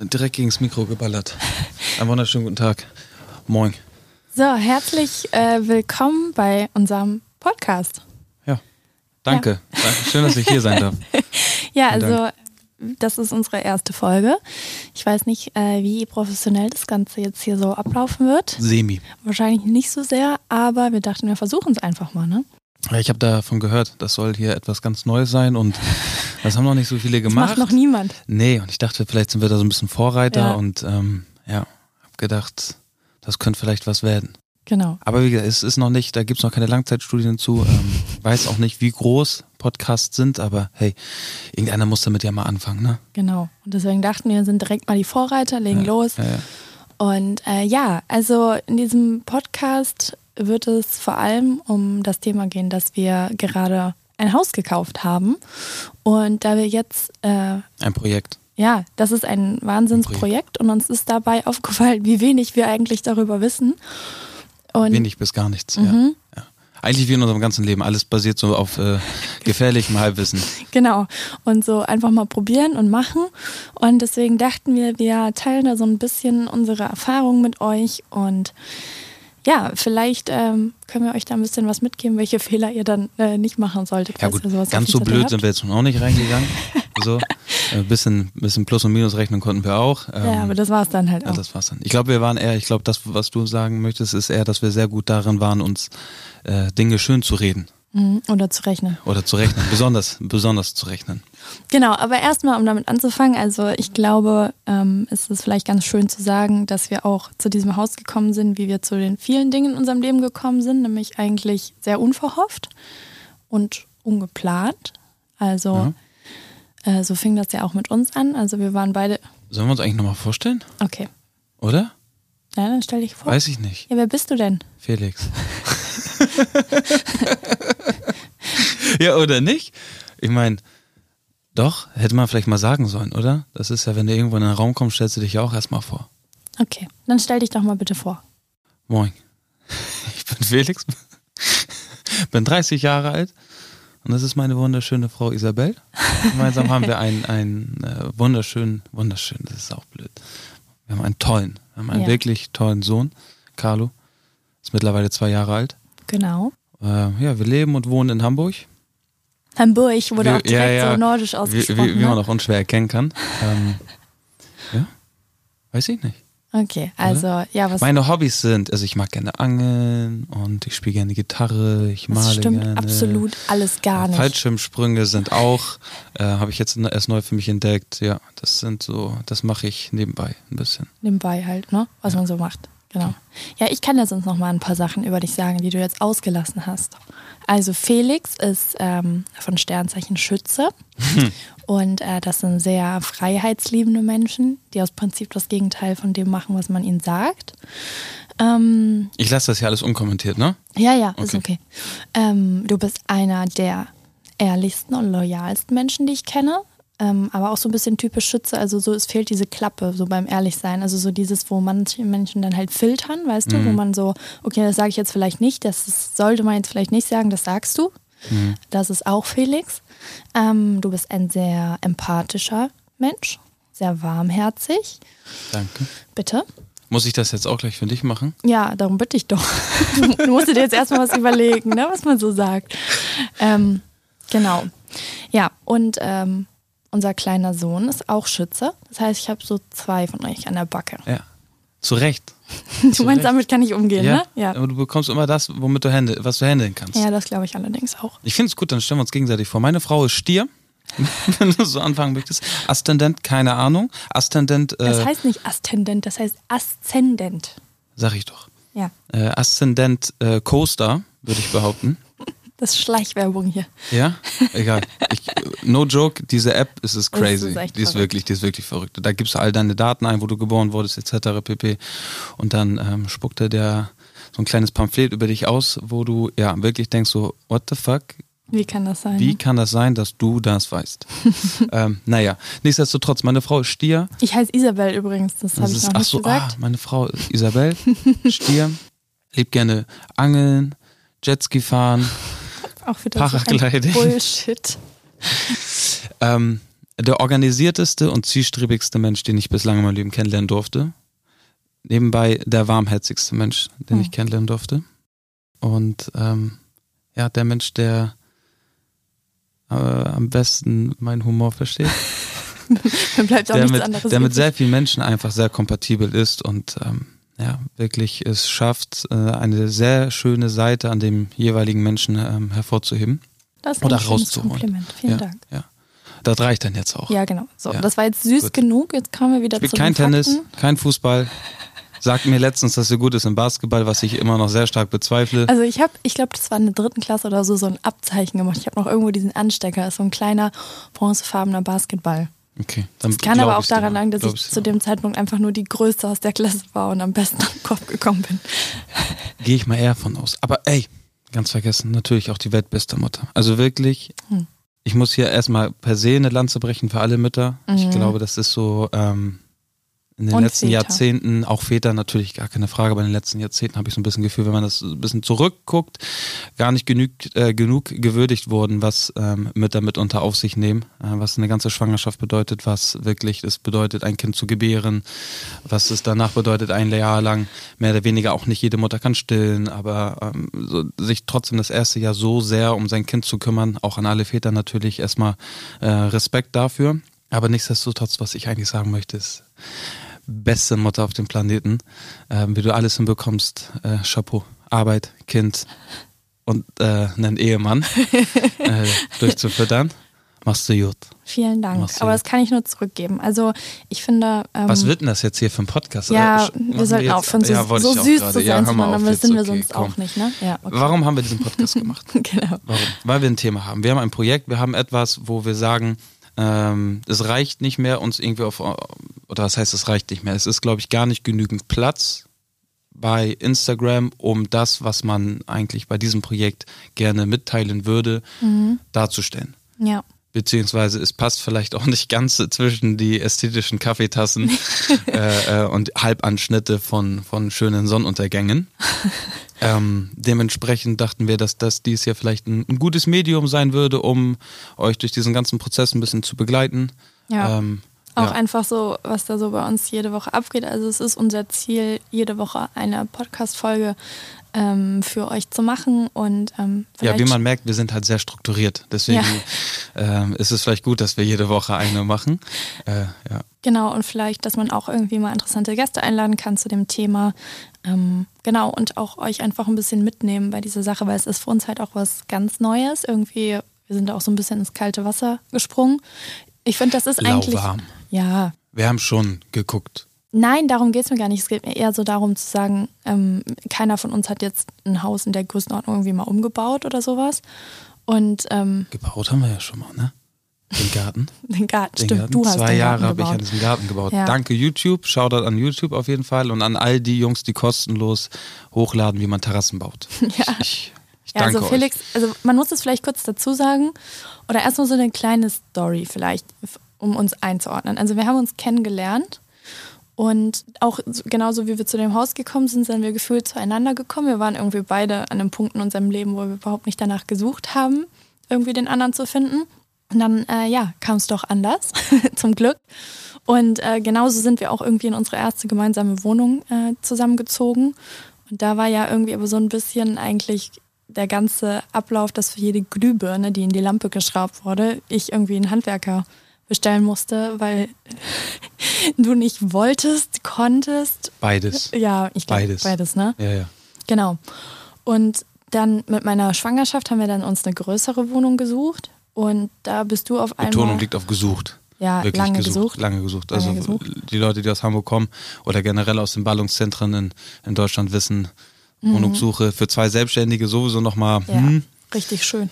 direkt gegens Mikro geballert. Einen wunderschönen guten Tag. Moin. So, herzlich äh, willkommen bei unserem Podcast. Ja, danke. Ja. Schön, dass ich hier sein darf. ja, also das ist unsere erste Folge. Ich weiß nicht, äh, wie professionell das Ganze jetzt hier so ablaufen wird. Semi. Wahrscheinlich nicht so sehr, aber wir dachten, wir versuchen es einfach mal, ne? Ich habe davon gehört, das soll hier etwas ganz Neues sein und das haben noch nicht so viele gemacht. Das macht noch niemand. Nee, und ich dachte, vielleicht sind wir da so ein bisschen Vorreiter ja. und ähm, ja, habe gedacht, das könnte vielleicht was werden. Genau. Aber wie gesagt, es ist noch nicht, da gibt es noch keine Langzeitstudien zu. Ähm, weiß auch nicht, wie groß Podcasts sind, aber hey, irgendeiner muss damit ja mal anfangen, ne? Genau. Und deswegen dachten wir, sind direkt mal die Vorreiter, legen ja, los. Ja. Und äh, ja, also in diesem Podcast wird es vor allem um das Thema gehen, dass wir gerade ein Haus gekauft haben. Und da wir jetzt. Äh, ein Projekt. Ja, das ist ein Wahnsinnsprojekt und uns ist dabei aufgefallen, wie wenig wir eigentlich darüber wissen. Und wenig bis gar nichts, mhm. ja. ja. Eigentlich wie in unserem ganzen Leben. Alles basiert so auf äh, gefährlichem Halbwissen. Genau. Und so einfach mal probieren und machen. Und deswegen dachten wir, wir teilen da so ein bisschen unsere Erfahrungen mit euch und ja, vielleicht ähm, können wir euch da ein bisschen was mitgeben, welche Fehler ihr dann äh, nicht machen solltet. Ja gut, ganz so blöd habt. sind wir jetzt auch nicht reingegangen. so, ein äh, bisschen, bisschen Plus- und Minus rechnen konnten wir auch. Ähm, ja, aber das war es dann halt auch. Ja, das war's dann. Ich glaube, wir waren eher, ich glaube, das, was du sagen möchtest, ist eher, dass wir sehr gut darin waren, uns äh, Dinge schön zu reden. Mhm, oder zu rechnen. Oder zu rechnen, besonders, besonders zu rechnen. Genau, aber erstmal, um damit anzufangen, also ich glaube, ähm, es ist vielleicht ganz schön zu sagen, dass wir auch zu diesem Haus gekommen sind, wie wir zu den vielen Dingen in unserem Leben gekommen sind, nämlich eigentlich sehr unverhofft und ungeplant. Also ja. äh, so fing das ja auch mit uns an. Also wir waren beide. Sollen wir uns eigentlich nochmal vorstellen? Okay. Oder? Ja, dann stell dich vor. Weiß ich nicht. Ja, wer bist du denn? Felix. ja, oder nicht? Ich meine, doch, hätte man vielleicht mal sagen sollen, oder? Das ist ja, wenn du irgendwo in einen Raum kommst, stellst du dich ja auch erstmal vor. Okay, dann stell dich doch mal bitte vor. Moin. Ich bin Felix, bin 30 Jahre alt und das ist meine wunderschöne Frau Isabel. Gemeinsam haben wir einen, einen äh, wunderschönen, wunderschön, das ist auch blöd. Wir haben einen tollen, wir haben einen ja. wirklich tollen Sohn, Carlo. Ist mittlerweile zwei Jahre alt. Genau. Äh, ja, wir leben und wohnen in Hamburg. Hamburg wurde wie, auch direkt ja, ja, so nordisch ausgesprochen. Wie, wie, wie man ne? auch unschwer erkennen kann. Ähm, ja, weiß ich nicht. Okay, also Oder? ja, was. Meine Hobbys sind, also ich mag gerne angeln und ich spiele gerne Gitarre, ich das male stimmt gerne. absolut alles gar nicht. Fallschirmsprünge sind auch, äh, habe ich jetzt erst neu für mich entdeckt. Ja, das sind so, das mache ich nebenbei ein bisschen. Nebenbei halt, ne? Was ja. man so macht. Genau. Ja, ich kann ja sonst noch mal ein paar Sachen über dich sagen, die du jetzt ausgelassen hast. Also Felix ist ähm, von Sternzeichen Schütze hm. und äh, das sind sehr freiheitsliebende Menschen, die aus Prinzip das Gegenteil von dem machen, was man ihnen sagt. Ähm, ich lasse das ja alles unkommentiert, ne? Ja, ja, okay. ist okay. Ähm, du bist einer der ehrlichsten und loyalsten Menschen, die ich kenne ähm, aber auch so ein bisschen typisch Schütze. Also so, es fehlt diese Klappe, so beim Ehrlichsein. Also so dieses, wo manche Menschen dann halt filtern, weißt du, wo mhm. man so, okay, das sage ich jetzt vielleicht nicht, das ist, sollte man jetzt vielleicht nicht sagen, das sagst du. Mhm. Das ist auch Felix. Ähm, du bist ein sehr empathischer Mensch, sehr warmherzig. Danke. Bitte. Muss ich das jetzt auch gleich für dich machen? Ja, darum bitte ich doch. du musst dir jetzt erstmal was überlegen, ne, was man so sagt. Ähm, genau. Ja, und ähm, unser kleiner Sohn ist auch Schütze. Das heißt, ich habe so zwei von euch an der Backe. Ja. Zu Recht. du Zu meinst, Recht. damit kann ich umgehen, ja. ne? Ja. Aber du bekommst immer das, womit du händel, was du handeln kannst. Ja, das glaube ich allerdings auch. Ich finde es gut, dann stellen wir uns gegenseitig vor. Meine Frau ist Stier. wenn du so anfangen möchtest. Aszendent, keine Ahnung. Aszendent. Äh, das heißt nicht Aszendent, das heißt Aszendent. Sag ich doch. Ja. Äh, Aszendent äh, Coaster, würde ich behaupten. Das ist Schleichwerbung hier. Ja? Egal. Ich, no joke, diese App ist es crazy. Ist die ist wirklich, die ist wirklich verrückt. Da gibst du all deine Daten ein, wo du geboren wurdest, etc. pp. Und dann ähm, spuckt er der so ein kleines Pamphlet über dich aus, wo du ja wirklich denkst so, what the fuck? Wie kann das sein? Wie kann das sein, dass du das weißt? ähm, naja, nichtsdestotrotz, meine Frau ist Stier. Ich heiße Isabel übrigens, das, habe ich noch ach nicht so, gesagt. Ah, meine Frau ist Isabel, Stier, lebt gerne angeln, Jetski fahren, auch wieder so Bullshit. ähm, der organisierteste und zielstrebigste Mensch, den ich bislang in meinem Leben kennenlernen durfte. Nebenbei der warmherzigste Mensch, den Hm. ich kennenlernen durfte. Und ähm, ja, der Mensch, der äh, am besten meinen Humor versteht. Mir bleibt auch der nichts mit, anderes der mit übrig. sehr vielen Menschen einfach sehr kompatibel ist und ähm, ja, wirklich es schafft, äh, eine sehr schöne Seite an dem jeweiligen Menschen ähm, hervorzuheben. Das ist oder ein rauszuholen. Kompliment. Vielen ja, Dank. Ja. Das reicht dann jetzt auch. Ja, genau. So, Ja. das war jetzt süß Gut. genug. Jetzt kommen wir wieder Spielt zu kein Tennis, Fakten. kein Fußball. Sagt mir letztens, dass er gut ist im Basketball, was ich immer noch sehr stark bezweifle. Also ich habe, ich glaube, das war in der dritten Klasse oder so, so ein Abzeichen gemacht. Ich habe noch irgendwo diesen Anstecker, das ist so ein kleiner bronzefarbener Basketball. Okay, dann Das kann aber auch daran liegen, dass ich ich's zu dem Zeitpunkt einfach nur die Größte aus der Klasse war und am besten am Kopf gekommen bin. Gehe ich mal eher von aus. Aber ey, ganz vergessen, natürlich auch die weltbeste Mutter. Also wirklich, Hm. ich muss hier erstmal per se eine Lanze brechen für alle Mütter. Ich Mhm. glaube, das ist so ähm, in den Und letzten Väter. Jahrzehnten, auch Väter natürlich gar keine Frage, aber in den letzten Jahrzehnten habe ich so ein bisschen Gefühl, wenn man das ein bisschen zurückguckt, gar nicht genügt, äh, genug gewürdigt wurden, was ähm, Mütter mitunter auf sich nehmen, äh, was eine ganze Schwangerschaft bedeutet, was wirklich es bedeutet, ein Kind zu gebären, was es danach bedeutet, ein Jahr lang mehr oder weniger auch nicht jede Mutter kann stillen, aber ähm, so, sich trotzdem das erste Jahr so sehr um sein Kind zu kümmern, auch an alle Väter natürlich erstmal äh, Respekt dafür. Aber nichtsdestotrotz, was ich eigentlich sagen möchte, ist, beste Mutter auf dem Planeten. Ähm, wie du alles hinbekommst, äh, Chapeau. Arbeit, Kind und äh, einen Ehemann äh, durchzufüttern. Machst du gut. Vielen Dank. Machst Aber das kann ich nur zurückgeben. Also ich finde. Ähm, Was wird denn das jetzt hier für ein Podcast? Ja, Äh, sch- wir machen sollten jetzt- aufhören, so, Ja, so süß zu Ja, sein hör zu mal machen, auf jetzt. sind wir Okay, sonst komm. auch nicht, ne? Ja, okay. Warum haben wir diesen Podcast gemacht? genau. Warum? Weil wir ein Thema haben. Wir haben ein Projekt, wir haben etwas, wo wir sagen, ähm, es reicht nicht mehr, uns irgendwie auf, oder was heißt, es reicht nicht mehr? Es ist, glaube ich, gar nicht genügend Platz bei Instagram, um das, was man eigentlich bei diesem Projekt gerne mitteilen würde, darzustellen. Ja. Beziehungsweise es passt vielleicht auch nicht ganz zwischen die ästhetischen Kaffeetassen äh, äh, und Halbanschnitte von, von schönen Sonnenuntergängen. ähm, dementsprechend dachten wir, dass das dies ja vielleicht ein, ein gutes Medium sein würde, um euch durch diesen ganzen Prozess ein bisschen zu begleiten. Ja. Ähm, Auch ja. einfach so, was da so bei uns jede Woche abgeht. Also es ist unser Ziel, jede Woche eine Podcast-Folge ähm, für euch zu machen und ähm, ja, wie man merkt, wir sind halt sehr strukturiert. Deswegen ähm, ist es vielleicht gut, dass wir jede Woche eine machen. Äh, ja. Genau, und vielleicht, dass man auch irgendwie mal interessante Gäste einladen kann zu dem Thema. Ähm, genau, und auch euch einfach ein bisschen mitnehmen bei dieser Sache, weil es ist für uns halt auch was ganz Neues. Irgendwie, wir sind da auch so ein bisschen ins kalte Wasser gesprungen. Ich finde, das ist eigentlich. Lauwarm. Ja. Wir haben schon geguckt. Nein, darum geht es mir gar nicht. Es geht mir eher so darum zu sagen, ähm, keiner von uns hat jetzt ein Haus in der Größenordnung irgendwie mal umgebaut oder sowas. Und ähm, Gebaut haben wir ja schon mal, ne? Den Garten. den Garten, Den stimmt, Garten. du hast Zwei den Jahre habe ich an diesem Garten gebaut. Ja. Danke YouTube, Shoutout an YouTube auf jeden Fall und an all die Jungs, die kostenlos hochladen, wie man Terrassen baut. Ja. Ich, ich Ja, danke also Felix, also man muss es vielleicht kurz dazu sagen oder erstmal so eine kleine Story vielleicht, um uns einzuordnen. Also wir haben uns kennengelernt und auch so- genauso wie wir zu dem Haus gekommen sind, sind wir gefühlt zueinander gekommen. Wir waren irgendwie beide an einem Punkt in unserem Leben, wo wir überhaupt nicht danach gesucht haben, irgendwie den anderen zu finden. Und dann, äh, ja, kam es doch anders, zum Glück. Und äh, genauso sind wir auch irgendwie in unsere erste gemeinsame Wohnung äh, zusammengezogen. Und da war ja irgendwie aber so ein bisschen eigentlich der ganze Ablauf, dass für jede Glühbirne, die in die Lampe geschraubt wurde, ich irgendwie einen Handwerker bestellen musste, weil du nicht wolltest, konntest. Beides. Ja, ich glaube Beides. beides, ne? Ja, ja. Genau. Und dann mit meiner Schwangerschaft haben wir dann uns eine größere Wohnung gesucht. Und da bist du auf einmal. Betonung liegt auf gesucht. Ja, Wirklich lange gesucht, gesucht. Lange gesucht. Lange Also gesucht. die Leute, die aus Hamburg kommen oder generell aus den Ballungszentren in, in Deutschland wissen, Wohnungssuche für zwei Selbstständige sowieso nochmal. Mhm. Ja, Hm. richtig schön.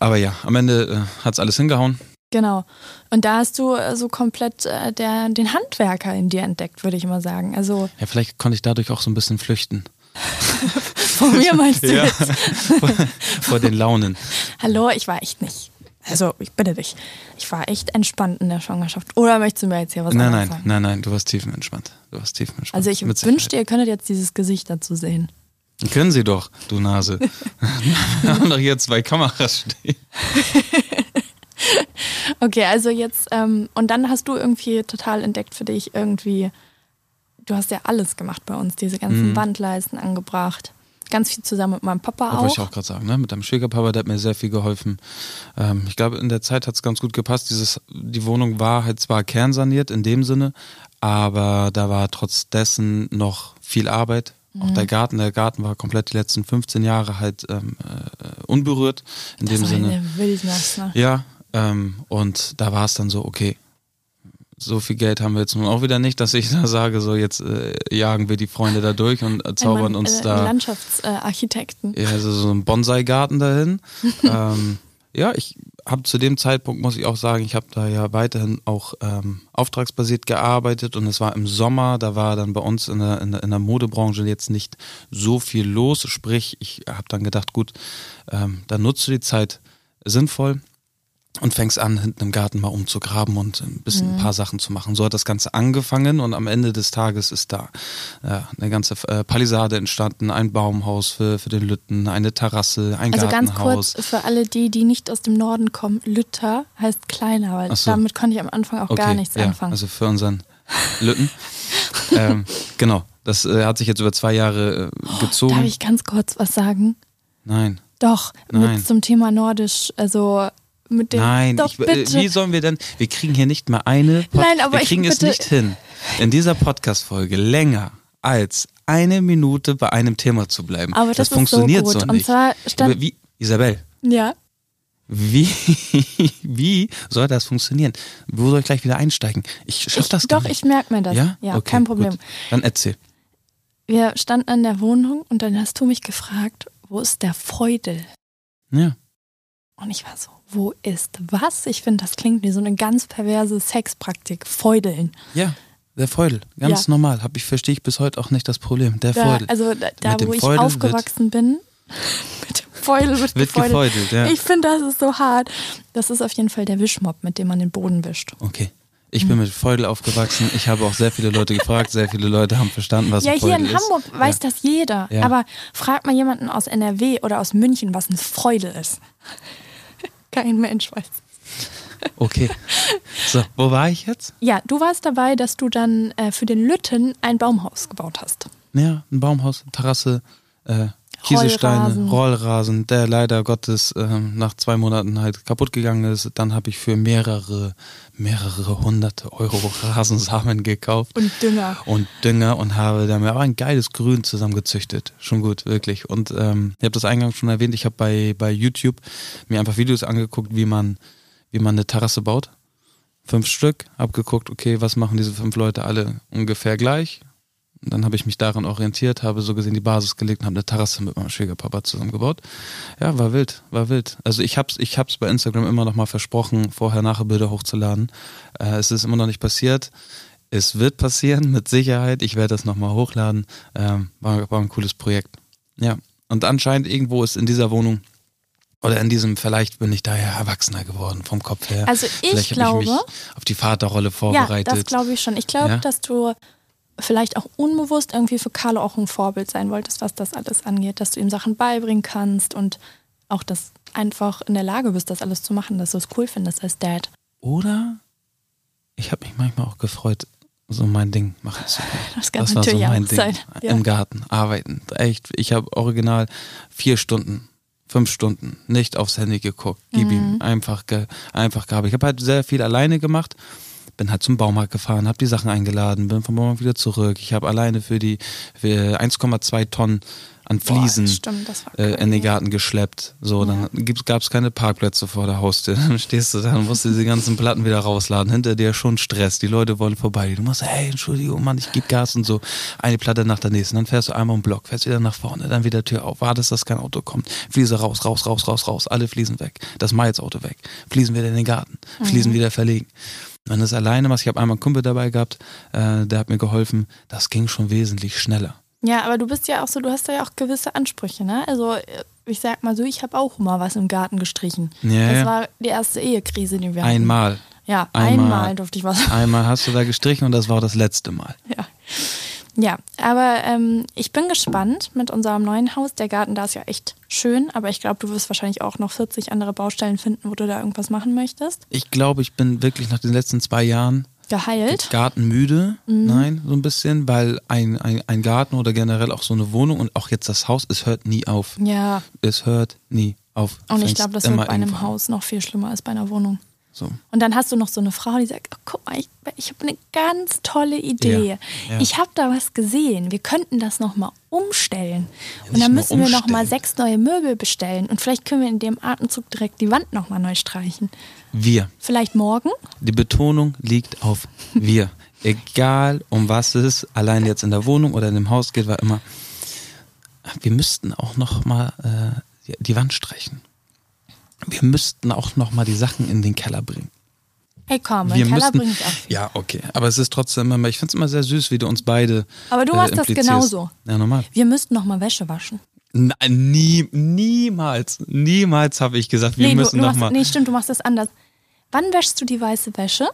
Aber ja, am Ende äh, hat's alles hingehauen. Genau. Und da hast du äh, so komplett äh, der, den Handwerker in dir entdeckt, würde ich mal sagen. Also Ja, vielleicht konnte ich dadurch auch so ein bisschen flüchten. von mir meinst du Ja. jetzt? Vor den Launen. Hallo, ich war echt nicht. Also, ich bitte dich. Ich war echt entspannt in der Schwangerschaft. Oder möchtest du mir jetzt hier was Nein, anderes nein, sagen? nein, nein, du warst tiefenentspannt. Du warst tiefenentspannt. Also, ich Mit wünschte, ihr könntet jetzt dieses Gesicht dazu sehen. Können Sie doch, du Nase. Wir haben doch hier zwei Kameras stehen. Okay, also jetzt, ähm, und dann hast du irgendwie total entdeckt für dich irgendwie, du hast ja alles gemacht bei uns, diese ganzen Mhm. Wandleisten angebracht. Ganz viel zusammen mit meinem Papa Das wollte ich auch. auch gerade sagen, ne? Mit deinem Schwiegerpapa, der hat mir sehr viel geholfen. Ähm, ich glaube, in der Zeit hat es ganz gut gepasst. Dieses, die Wohnung war halt zwar kernsaniert in dem Sinne, aber da war trotz dessen noch viel Arbeit. Auch Mhm. der Garten, der Garten war komplett die letzten 15 Jahre halt ähm, äh, unberührt in das dem war Sinne. eine Wildnis, ne? Ja, ähm, und da war es dann so, okay, so viel Geld haben wir jetzt nun auch wieder nicht, dass ich da sage, so jetzt äh, jagen wir die Freunde da durch und äh, zaubern Mann, uns äh, da Landschaftsarchitekten. ja, also so ein Bonsai-Garten dahin. ähm, ja, ich habe zu dem Zeitpunkt, muss ich auch sagen, ich habe da ja weiterhin auch ähm, auftragsbasiert gearbeitet und es war im Sommer, da war dann bei uns in der, in der, in der Modebranche jetzt nicht so viel los. Sprich, ich habe dann gedacht, gut, ähm, dann nutzt du die Zeit sinnvoll und fängst an, hinten im Garten mal umzugraben und ein bisschen ein paar Sachen zu machen. So hat das Ganze angefangen und am Ende des Tages ist da ja, eine ganze äh, Palisade entstanden, ein Baumhaus für, für den Lütten, eine Terrasse, ein Also ganz Gartenhaus. kurz für alle die, die nicht aus dem Norden kommen, Lütter heißt kleiner, weil so. damit konnte ich am Anfang auch gar nichts ja, anfangen. Also für unseren Lütten. ähm, genau, das äh, hat sich jetzt über zwei Jahre äh, gezogen. Darf ich ganz kurz was sagen? Nein. Doch, Nein. zum Thema Nordisch, also mit dem. Nein, doch ich, äh, bitte. wie sollen wir denn, wir kriegen hier nicht mal eine, Pod Nein, aber wir ich kriegen es bitte- nicht hin, in dieser Podcast-Folge länger als eine Minute bei einem Thema zu bleiben. Aber das so funktioniert gut. so Und nicht. zwar stand- wie, Isabel, ja. wie, wie soll das funktionieren? Wo soll ich gleich wieder einsteigen? Ich schaff Ich, das gar doch, nicht. ich merke mir das. ja, Ja, okay, kein Problem. Gut. Dann erzähl. Wir standen in der Wohnung und dann hast du mich gefragt, wo ist der Feudel? Ja. Und ich war so, wo ist was? Ich finde, das klingt wie so eine ganz perverse Sexpraktik. Feudeln. Ja, der Feudel, ganz Ja. normal. Hab ich verstehe ich bis heute auch nicht das Problem. Der Da, Feudel also da, da wo ich Feudel aufgewachsen bin, mit dem Feudel wird, wird gefeudelt. gefeudelt, ja. Ich finde, das ist so hart. Das ist auf jeden Fall der Wischmopp, mit dem man den Boden wischt. Okay. Ich bin mit Feudel aufgewachsen. Ich habe auch sehr viele Leute gefragt. Sehr viele Leute haben verstanden, was ja, ein hier Feudel in ist. Hamburg weiß das jeder. Ja. Aber frag mal jemanden aus NRW oder aus München, was ein Feudel ist. Kein Mensch weiß. Okay. So, wo war ich jetzt? Ja, du warst dabei, dass du dann äh, für den Lütten ein Baumhaus gebaut hast. Ja, ein Baumhaus, Terrasse, äh, Kieselsteine, Rollrasen. Rollrasen, der leider Gottes ähm, nach zwei Monaten halt kaputt gegangen ist. Dann habe ich für mehrere, mehrere hunderte Euro Rasensamen gekauft. Und Dünger. und Dünger und habe damit aber ein geiles Grün zusammengezüchtet. Schon gut, wirklich. Und ähm, ich habe das eingangs schon erwähnt, ich habe bei, bei YouTube mir einfach Videos angeguckt, wie man, wie man eine Terrasse baut. Fünf Stück, hab geguckt, okay, was machen diese fünf Leute alle ungefähr gleich. Und dann habe ich mich daran orientiert, habe so gesehen die Basis gelegt und habe eine Terrasse mit meinem Schwiegerpapa zusammengebaut. Ja, war wild, war wild. Also ich hab's, ich hab's bei Instagram immer noch mal versprochen, vorher nachher Bilder hochzuladen. Äh, es ist immer noch nicht passiert. Es wird passieren, mit Sicherheit. Ich werde das nochmal hochladen. Ähm, war, war ein cooles Projekt. Ja. Und anscheinend irgendwo ist in dieser Wohnung oder in diesem, vielleicht bin ich da ja erwachsener geworden vom Kopf her. Also ich vielleicht glaube- ich mich auf die Vaterrolle Ja, vorbereitet. das glaube ich schon. Ich glaube, Ja? dass du vielleicht auch unbewusst irgendwie für Carlo auch ein Vorbild sein wolltest, was das alles angeht, dass du ihm Sachen beibringen kannst und auch das einfach in der Lage bist, das alles zu machen, dass du es cool findest als Dad. Oder ich habe mich manchmal auch gefreut, so mein Ding machen zu können. Das kann Das war so mein Ding. sein. Ja. Im Garten arbeiten. Echt. Ich habe original vier Stunden, fünf Stunden nicht aufs Handy geguckt. Gib Mhm. ihm einfach, ge, einfach gehabt. Ich habe halt sehr viel alleine gemacht. Bin halt zum Baumarkt gefahren, habe die Sachen eingeladen, bin vom Baumarkt wieder zurück. Ich habe alleine für die für 1,2 Tonnen an Boah, Fliesen stimmt, das war äh, in den. Garten geschleppt. So, dann gab es keine Parkplätze vor der Haustür. Dann stehst du da und musst diese ganzen Platten wieder rausladen. Hinter dir schon Stress. Die Leute wollen vorbei. Du machst, hey, Entschuldigung, Mann, ich gebe Gas und so. Eine Platte nach der nächsten. Dann fährst du einmal um Block, fährst wieder nach vorne, dann wieder Tür auf, wartest, dass kein Auto kommt. Fliese raus, raus, raus, raus, raus. Alle Fliesen weg. Das Miles-Auto weg. Fliesen wieder in den Garten. Fliesen wieder verlegen. Wenn das alleine machst, ich habe einmal einen Kumpel dabei gehabt, äh, der hat mir geholfen. Das ging schon wesentlich schneller. Ja, aber du bist ja auch so, du hast da ja auch gewisse Ansprüche, ne? Also äh, ich sag mal so, ich habe auch mal was im Garten gestrichen. Ja, das war die erste Ehekrise, die wir hatten. Einmal. Ja, Einmal. einmal durfte ich was. Einmal hast du da gestrichen und das war auch das letzte Mal. Ja. Ja, aber ähm, ich bin gespannt mit unserem neuen Haus. Der Garten da ist ja echt schön, aber ich glaube, du wirst wahrscheinlich auch noch 40 andere Baustellen finden, wo du da irgendwas machen möchtest. Ich glaube, ich bin wirklich nach den letzten zwei Jahren Geheilt. gartenmüde. Nein, so ein bisschen, weil ein, ein, ein Garten oder generell auch so eine Wohnung und auch jetzt das Haus, es hört nie auf. Ja, Es hört nie auf. Und ich glaube, das wird bei einem. Haus noch viel schlimmer als bei einer Wohnung. So. Und dann hast du noch so eine Frau, die sagt, oh, guck mal, ich, ich habe eine ganz tolle Idee. Ja, ja. Ich habe da was gesehen. Wir könnten das nochmal umstellen. und nicht dann müssen wir nochmal sechs neue Möbel bestellen. Und vielleicht können wir in dem Atemzug direkt die Wand nochmal neu streichen. Wir. Vielleicht morgen? Die Betonung liegt auf wir. Egal um was es allein jetzt in der Wohnung oder in dem Haus geht, war immer, wir müssten auch noch mal äh, die Wand streichen. Wir müssten auch noch mal die Sachen in den Keller bringen. Hey komm, wir Keller müssten, bringe ich auch. Ja, okay. Aber es ist trotzdem immer, ich finde es immer sehr süß, wie du uns beide. Aber du äh, machst das genauso. Ja, normal. Wir müssten nochmal Wäsche waschen. Nein, nie, niemals, niemals habe ich gesagt, wir nee, müssen du, du noch machst, mal. nee, stimmt, du machst das anders. Wann wäschst du die weiße Wäsche?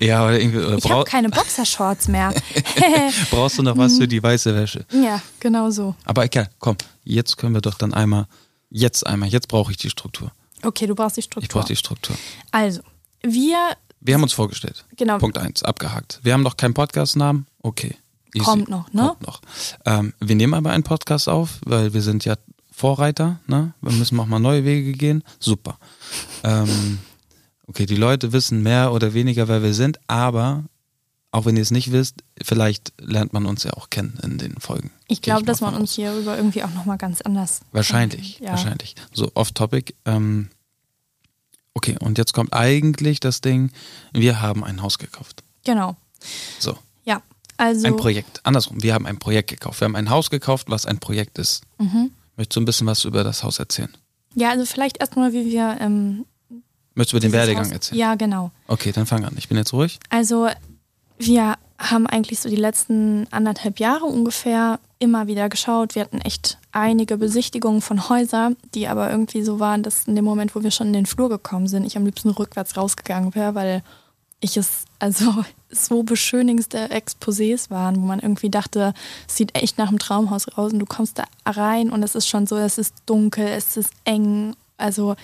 Ja, oder irgendwie, oder Ich habe keine Boxershorts mehr. brauchst du noch was für die weiße Wäsche? ja, genau so. Aber egal, komm, jetzt können wir doch dann einmal, jetzt einmal, jetzt brauche ich die Struktur. Okay, du brauchst die Struktur. Ich brauche die Struktur. Also, wir Wir haben uns vorgestellt. Genau. Punkt eins, abgehakt. Wir haben noch keinen Podcast-Namen. Okay. Easy. Kommt noch, ne? Kommt noch. Ähm, wir nehmen aber einen Podcast auf, weil wir sind ja Vorreiter. Ne? Wir müssen auch mal neue Wege gehen. Super. Ähm, okay, die Leute wissen mehr oder weniger, wer wir sind, aber auch wenn ihr es nicht wisst, vielleicht lernt man uns ja auch kennen in den Folgen. Ich glaube, dass man uns hierüber irgendwie auch nochmal ganz anders. Wahrscheinlich, Ja. wahrscheinlich. So off-topic. Ähm, okay, und jetzt kommt eigentlich das Ding, wir haben ein Haus gekauft. Genau. So, Ja. Also. ein Projekt. Andersrum, wir haben ein Projekt gekauft. Wir haben ein Haus gekauft, was ein Projekt ist. Mhm. Möchtest du ein bisschen was über das Haus erzählen? Ja, also vielleicht erstmal, wie wir. Ähm, Möchtest du über den Werdegang Haus- erzählen? Ja, genau. Okay, dann fang an. Ich bin jetzt ruhig. Also, wir haben eigentlich so die letzten anderthalb Jahre ungefähr immer wieder geschaut. Wir hatten echt einige Besichtigungen von Häusern, die aber irgendwie so waren, dass in dem Moment, wo wir schon in den Flur gekommen sind, ich am liebsten rückwärts rausgegangen wäre, weil ich es, also so beschönigste Exposés waren, wo man irgendwie dachte, es sieht echt nach einem Traumhaus raus und du kommst da rein und es ist schon so, es ist dunkel, es ist eng, also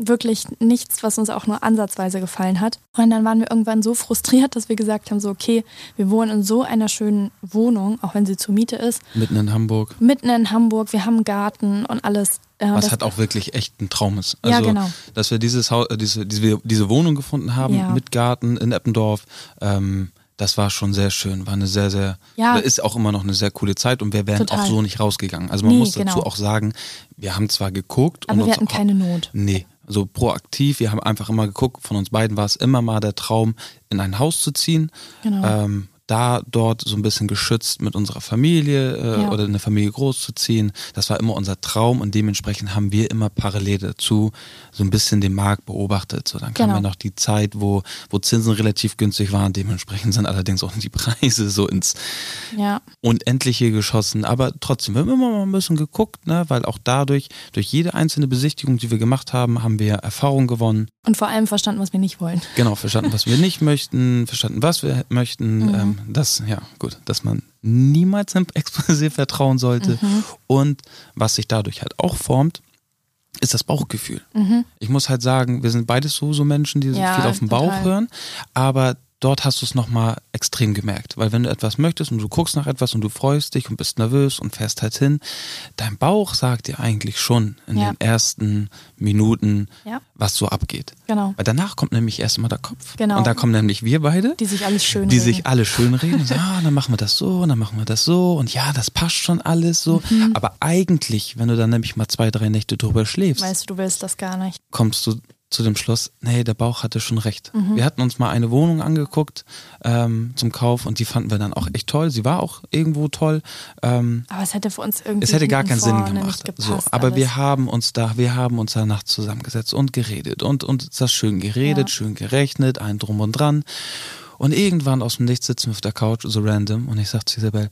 wirklich nichts, was uns auch nur ansatzweise gefallen hat. Und dann waren wir irgendwann so frustriert, dass wir gesagt haben, so okay, wir wohnen in so einer schönen Wohnung, auch wenn sie zur Miete ist, Mitten in Hamburg. mitten in Hamburg, wir haben einen Garten und alles. Äh, Was halt auch wirklich echt ein Traum ist. Ja, Also, genau. dass wir dieses Haus, äh, diese, diese, diese Wohnung gefunden haben Ja. mit Garten in Eppendorf, ähm, das war schon sehr schön. War eine sehr, sehr, Ja. ist auch immer noch eine sehr coole Zeit und wir wären Total. auch so nicht rausgegangen. Also man Nee, muss dazu genau. auch sagen, wir haben zwar geguckt aber wir hatten auch, keine Not. Nee, so proaktiv. Wir haben einfach immer geguckt. Von uns beiden war es immer mal der Traum, in ein Haus zu ziehen. Genau. Ähm, da dort so ein bisschen geschützt mit unserer Familie äh, Ja. oder eine Familie großzuziehen. Das war immer unser Traum und dementsprechend haben wir immer parallel dazu so ein bisschen den Markt beobachtet. So, dann kam Genau. ja noch die Zeit, wo, wo Zinsen relativ günstig waren. Dementsprechend sind allerdings auch die Preise so ins Ja, Unendliche geschossen. Aber trotzdem, wir haben immer mal ein bisschen geguckt, ne? weil auch dadurch, durch jede einzelne Besichtigung, die wir gemacht haben, haben wir Erfahrung gewonnen. und vor allem verstanden, was wir nicht wollen. Genau, verstanden, was wir nicht möchten, verstanden, was wir möchten. Mhm. Ähm, das, ja, gut, dass man niemals einem Exposé vertrauen sollte. Mhm. Und was sich dadurch halt auch formt, ist das Bauchgefühl. Ich muss halt sagen, wir sind beides so, so Menschen, die Mhm. Ja, viel auf den Bauch total. hören, aber dort hast du es nochmal extrem gemerkt. Weil wenn du etwas möchtest und du guckst nach etwas und du freust dich und bist nervös und fährst halt hin, dein Bauch sagt dir eigentlich schon in Ja. den ersten Minuten, Ja. was so abgeht. Genau. Weil danach kommt nämlich erstmal der Kopf. Genau. Und da kommen nämlich wir beide, Die sich alles schön die reden. sich alle schön reden und sagen, ah, dann machen wir das so, und dann machen wir das so und ja, das passt schon alles so. Mhm. Aber eigentlich, wenn du dann nämlich mal zwei, drei Nächte drüber schläfst, Weißt du, du willst das gar nicht. kommst du zu dem Schluss, nee, der Bauch hatte schon recht. Mhm. Wir hatten uns mal eine Wohnung angeguckt ähm, zum Kauf und die fanden wir dann auch echt toll. Sie war auch irgendwo toll. Ähm, Aber es hätte für uns irgendwie. es hätte gar keinen Sinn gemacht. Nicht So, gepasst, aber alles. wir haben uns da, wir haben uns danach zusammengesetzt und geredet und, und das schön geredet, Ja. schön gerechnet, ein Drum und Dran. Und irgendwann aus dem Nichts sitzen wir auf der Couch, so random, und ich sag zu Isabel,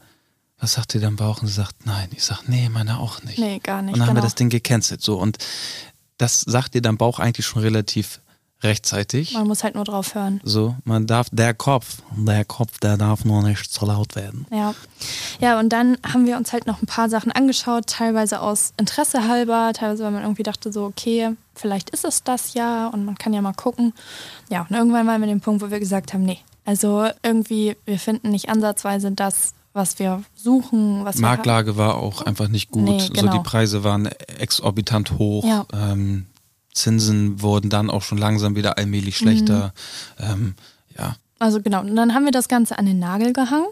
was sagt dir dein Bauch? Und sie sagt, nein. Ich sag, nee, meine auch nicht. Nee, gar nicht. und dann haben wir genau. das Ding gecancelt. So, und das sagt dir dein Bauch eigentlich schon relativ rechtzeitig. Man muss halt nur drauf hören. So, man darf, der Kopf, der Kopf, der darf nur nicht so laut werden. Ja. Ja, und dann haben wir uns halt noch ein paar Sachen angeschaut, teilweise aus Interesse halber, teilweise, weil man irgendwie dachte so, okay, vielleicht ist es das ja und man kann ja mal gucken. Ja, und irgendwann waren wir an dem Punkt, wo wir gesagt haben, nee, also irgendwie, wir finden nicht ansatzweise das, was wir suchen, was Marktlage war auch einfach nicht gut. Nee, So genau. die Preise waren exorbitant hoch. Ja. Ähm, Zinsen wurden dann auch schon langsam wieder allmählich schlechter. Ähm, ja, Also genau, und dann haben wir das Ganze an den Nagel gehangen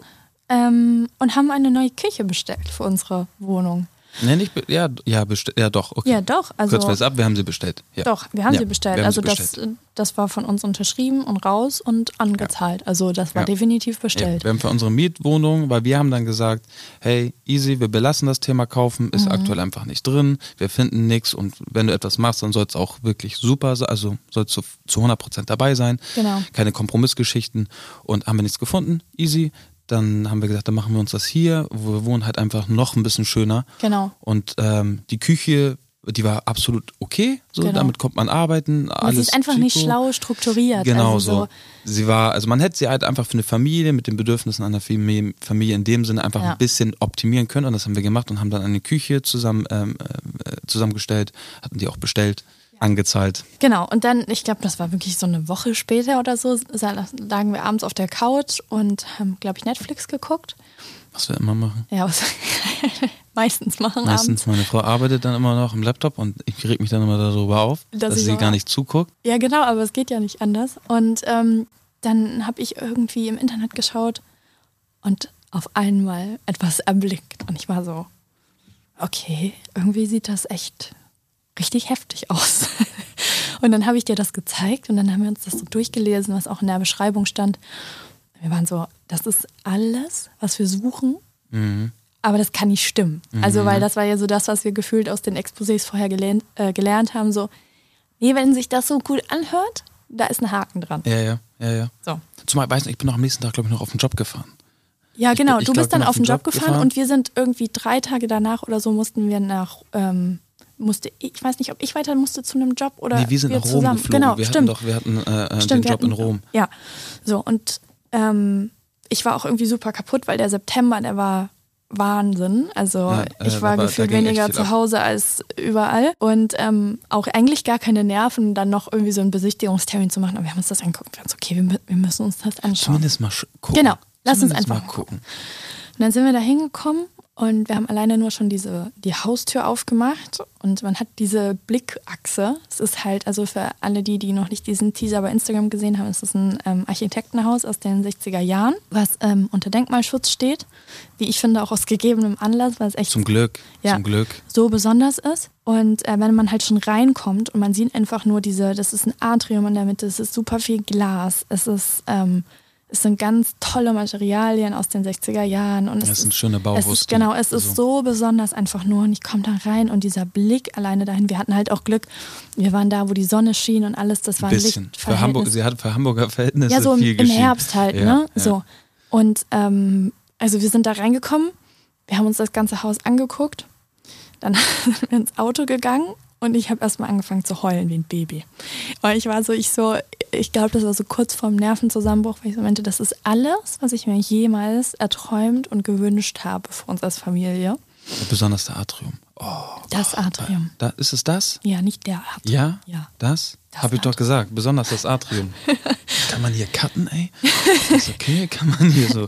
ähm, und haben eine neue Küche bestellt für unsere Wohnung. Nee, nicht, ja, ja, ja, doch, okay. Ja, doch. Also, Kurz was ab, wir haben sie bestellt. Ja. Doch, wir haben Ja, sie bestellt. wir haben also sie das, bestellt. das war von uns unterschrieben und raus und angezahlt. Also das war Ja. definitiv Ja, bestellt. wir haben für unsere Mietwohnung, weil wir haben dann gesagt, hey, easy, wir belassen das Thema kaufen, Mhm. ist aktuell einfach nicht drin, wir finden nichts und wenn du etwas machst, dann soll es auch wirklich super sein, also sollst du zu 100% dabei sein, Genau. keine Kompromissgeschichten und haben wir nichts gefunden, easy, dann haben wir gesagt, dann machen wir uns das hier, wo wir wohnen, halt einfach noch ein bisschen schöner Genau. und ähm, die Küche, die war absolut okay, so Genau. damit kommt man arbeiten, Und alles es ist einfach nicht chico. schlau strukturiert. Genau also so. Sie war, also man hätte sie halt einfach für eine Familie mit den Bedürfnissen einer Familie, Familie in dem Sinne einfach Ja. ein bisschen optimieren können und das haben wir gemacht und haben dann eine Küche zusammen ähm, äh, zusammengestellt, hatten die auch bestellt, angezahlt. Genau, und dann, ich glaube, das war wirklich so eine Woche später oder so, lagen wir abends auf der Couch und haben, glaube ich, Netflix geguckt. Was wir immer machen. Ja, was meistens machen Meistens abends. meine Frau arbeitet dann immer noch im Laptop und ich reg mich dann immer darüber auf, Dass dass, sie gar nicht zuguckt. Ja, genau, aber es geht ja nicht anders. Und ähm, dann habe ich irgendwie im Internet geschaut und auf einmal etwas erblickt. Und ich war so, okay, irgendwie sieht das echt richtig heftig aus. und dann habe ich dir das gezeigt und dann haben wir uns das so durchgelesen, was auch in der Beschreibung stand. Wir waren so, das ist alles, was wir suchen, Mhm. aber das kann nicht stimmen. Also, weil das war ja so das, was wir gefühlt aus den Exposés vorher gelernt, äh, gelernt haben. So, nee, wenn sich das so gut anhört, da ist ein Haken dran. Ja, ja, ja, ja. So. Zumal, weiß nicht, ich bin noch am nächsten Tag, glaube ich, noch auf den Job gefahren. Ja, Ich genau. bin- ich du glaub, bist dann auf den Job gefahren, gefahren. und wir sind irgendwie drei Tage danach oder so mussten wir nach, ähm, musste, ich weiß nicht, ob ich weiter musste zu einem Job oder Nee, wir sind nach Rom zusammen. geflogen. Genau, wir stimmt. hatten doch, wir hatten äh, äh, Stimmt, den wir Job in hatten- Rom. Ja, so und ähm, ich war auch irgendwie super kaputt, weil der September, der war Wahnsinn. Also Ja, äh, ich war gefühlt weniger zu. Hause als überall und ähm, auch eigentlich gar keine Nerven, dann noch irgendwie so einen Besichtigungstermin zu machen. Aber wir haben uns das angeguckt wir so, okay, wir, wir müssen uns das anschauen. Zumindest mal gucken. Genau, lass uns Zumindest einfach mal mal gucken. Und dann sind wir da hingekommen und wir haben alleine nur schon diese, die Haustür aufgemacht und man hat diese Blickachse. Es ist halt, also für alle die, die noch nicht diesen Teaser bei Instagram gesehen haben, es ist ein ähm, Architektenhaus aus den 60er Jahren, was ähm, unter Denkmalschutz steht. Wie ich finde, auch aus gegebenem Anlass, weil es echt Zum Glück, Ja. zum Glück. so besonders ist. Und äh, wenn man halt schon reinkommt und man sieht einfach nur diese, das ist ein Atrium in der Mitte, es ist super viel Glas, es ist, ähm, es sind ganz tolle Materialien aus den 60er Jahren. Und es Das ist ein ist, schöner es Bauwurst. ist, genau, es ist so besonders einfach nur. Und ich komme da rein und dieser Blick alleine dahin, wir hatten halt auch Glück, wir waren da, wo die Sonne schien und alles, das war Ein bisschen. Für. Hamburg, sie hat für Hamburger Verhältnisse Ja, so im, im. Herbst halt, Ja, ne? ja. So. Und ähm, also wir sind da reingekommen, wir haben uns das ganze Haus angeguckt, dann sind wir ins Auto gegangen und ich habe erstmal angefangen zu heulen wie ein Baby. Weil ich war so, ich so, ich glaube, das war so kurz vorm Nervenzusammenbruch, weil ich so meinte, das ist alles, was ich mir jemals erträumt und gewünscht habe für uns als Familie. Besonders der Atrium. Oh, Das Atrium. da, ist es das? Ja, nicht der Atrium. Ja? Ja. Das? Das Habe ich doch gesagt. Besonders das Atrium. Kann man hier cutten, ey? Ist okay? Kann man hier so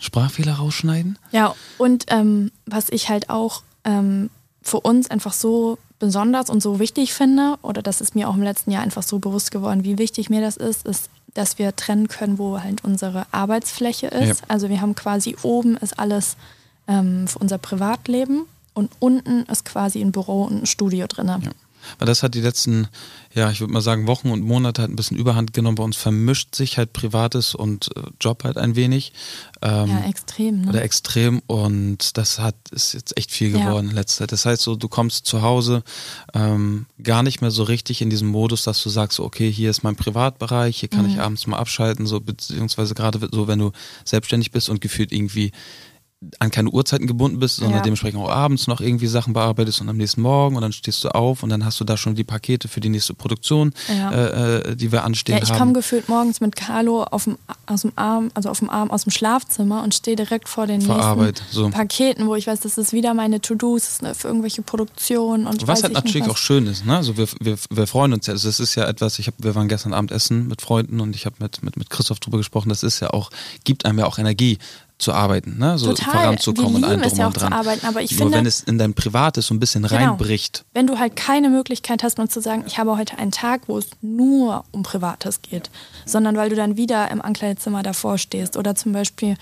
Sprachfehler rausschneiden? Ja, und ähm, was ich halt auch ähm, für uns einfach so besonders und so wichtig finde, oder das ist mir auch im letzten Jahr einfach so bewusst geworden, wie wichtig mir das ist, ist, dass wir trennen können, wo halt unsere Arbeitsfläche ist. Ja. Also wir haben quasi oben ist alles ähm, für unser Privatleben und unten ist quasi ein Büro und ein Studio drin. Ja. Weil das hat die letzten, ja, ich würde mal sagen, Wochen und Monate halt ein bisschen Überhand genommen. Bei uns vermischt sich halt Privates und äh, Job halt ein wenig. Ähm, Ja, extrem. Ne? Oder extrem und das hat ist jetzt echt viel Ja. geworden in letzter Zeit. Das heißt so, du kommst zu Hause ähm, gar nicht mehr so richtig in diesem Modus, dass du sagst, okay, hier ist mein Privatbereich, hier kann ich abends mal abschalten, so beziehungsweise gerade so, wenn du selbstständig bist und gefühlt irgendwie an keine Uhrzeiten gebunden bist, sondern Ja. dementsprechend auch abends noch irgendwie Sachen bearbeitest und am nächsten Morgen und dann stehst du auf und dann hast du da schon die Pakete für die nächste Produktion, Ja. äh, äh, die wir anstehen Ja, ich komme gefühlt morgens mit Carlo auf dem, aus dem Arm, also auf dem Arm aus dem Schlafzimmer und stehe direkt vor den Vor nächsten Arbeit, so. Paketen, wo ich weiß, das ist wieder meine To-Dos ne, für irgendwelche Produktionen und Was weiß halt natürlich auch schön ist, ne? Also wir, wir, wir freuen uns ja. Also es ist ja etwas, ich hab, wir waren gestern Abend essen mit Freunden und ich habe mit, mit, mit Christoph drüber gesprochen, das ist ja auch, gibt einem ja auch Energie zu arbeiten, ne? So Total. voranzukommen und allem drum ja und dran. arbeiten, aber ich Nur finde- wenn es in dein Privates so ein bisschen Genau. reinbricht. Wenn du halt keine Möglichkeit hast, mal zu sagen, ich habe heute einen Tag, wo es nur um Privates geht, sondern weil du dann wieder im Ankleidezimmer davor stehst oder zum Beispiel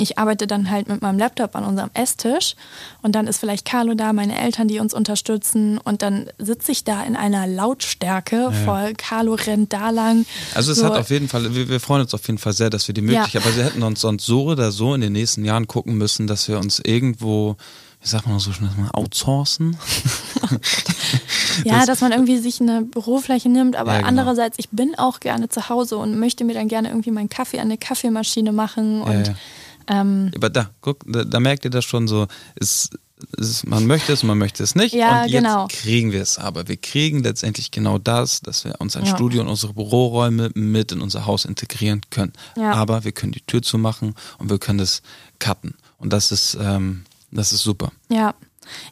ich arbeite dann halt mit meinem Laptop an unserem Esstisch und dann ist vielleicht Carlo da, meine Eltern, die uns unterstützen und dann sitze ich da in einer Lautstärke voll. Carlo rennt da lang. Also es So, hat auf jeden Fall, wir, wir freuen uns auf jeden Fall sehr, dass wir die Möglichkeit, aber wir hätten uns sonst so oder so in den nächsten Jahren gucken müssen, dass wir uns irgendwo, wie sagt man so schnell, outsourcen? Ja, dass man irgendwie sich eine Bürofläche nimmt, aber Ja, genau. andererseits, ich bin auch gerne zu Hause und möchte mir dann gerne irgendwie meinen Kaffee an der Kaffeemaschine machen und ja. Ähm, Aber da, guck, da, da merkt ihr das schon so, es, es, man möchte es, man möchte es nicht. Ja, und jetzt genau. kriegen wir es. Aber wir kriegen letztendlich genau das, dass wir uns ein Ja. Studio und unsere Büroräume mit in unser Haus integrieren können. Ja. Aber wir können die Tür zumachen und wir können es cutten. Und das ist, ähm, das ist super. Ja,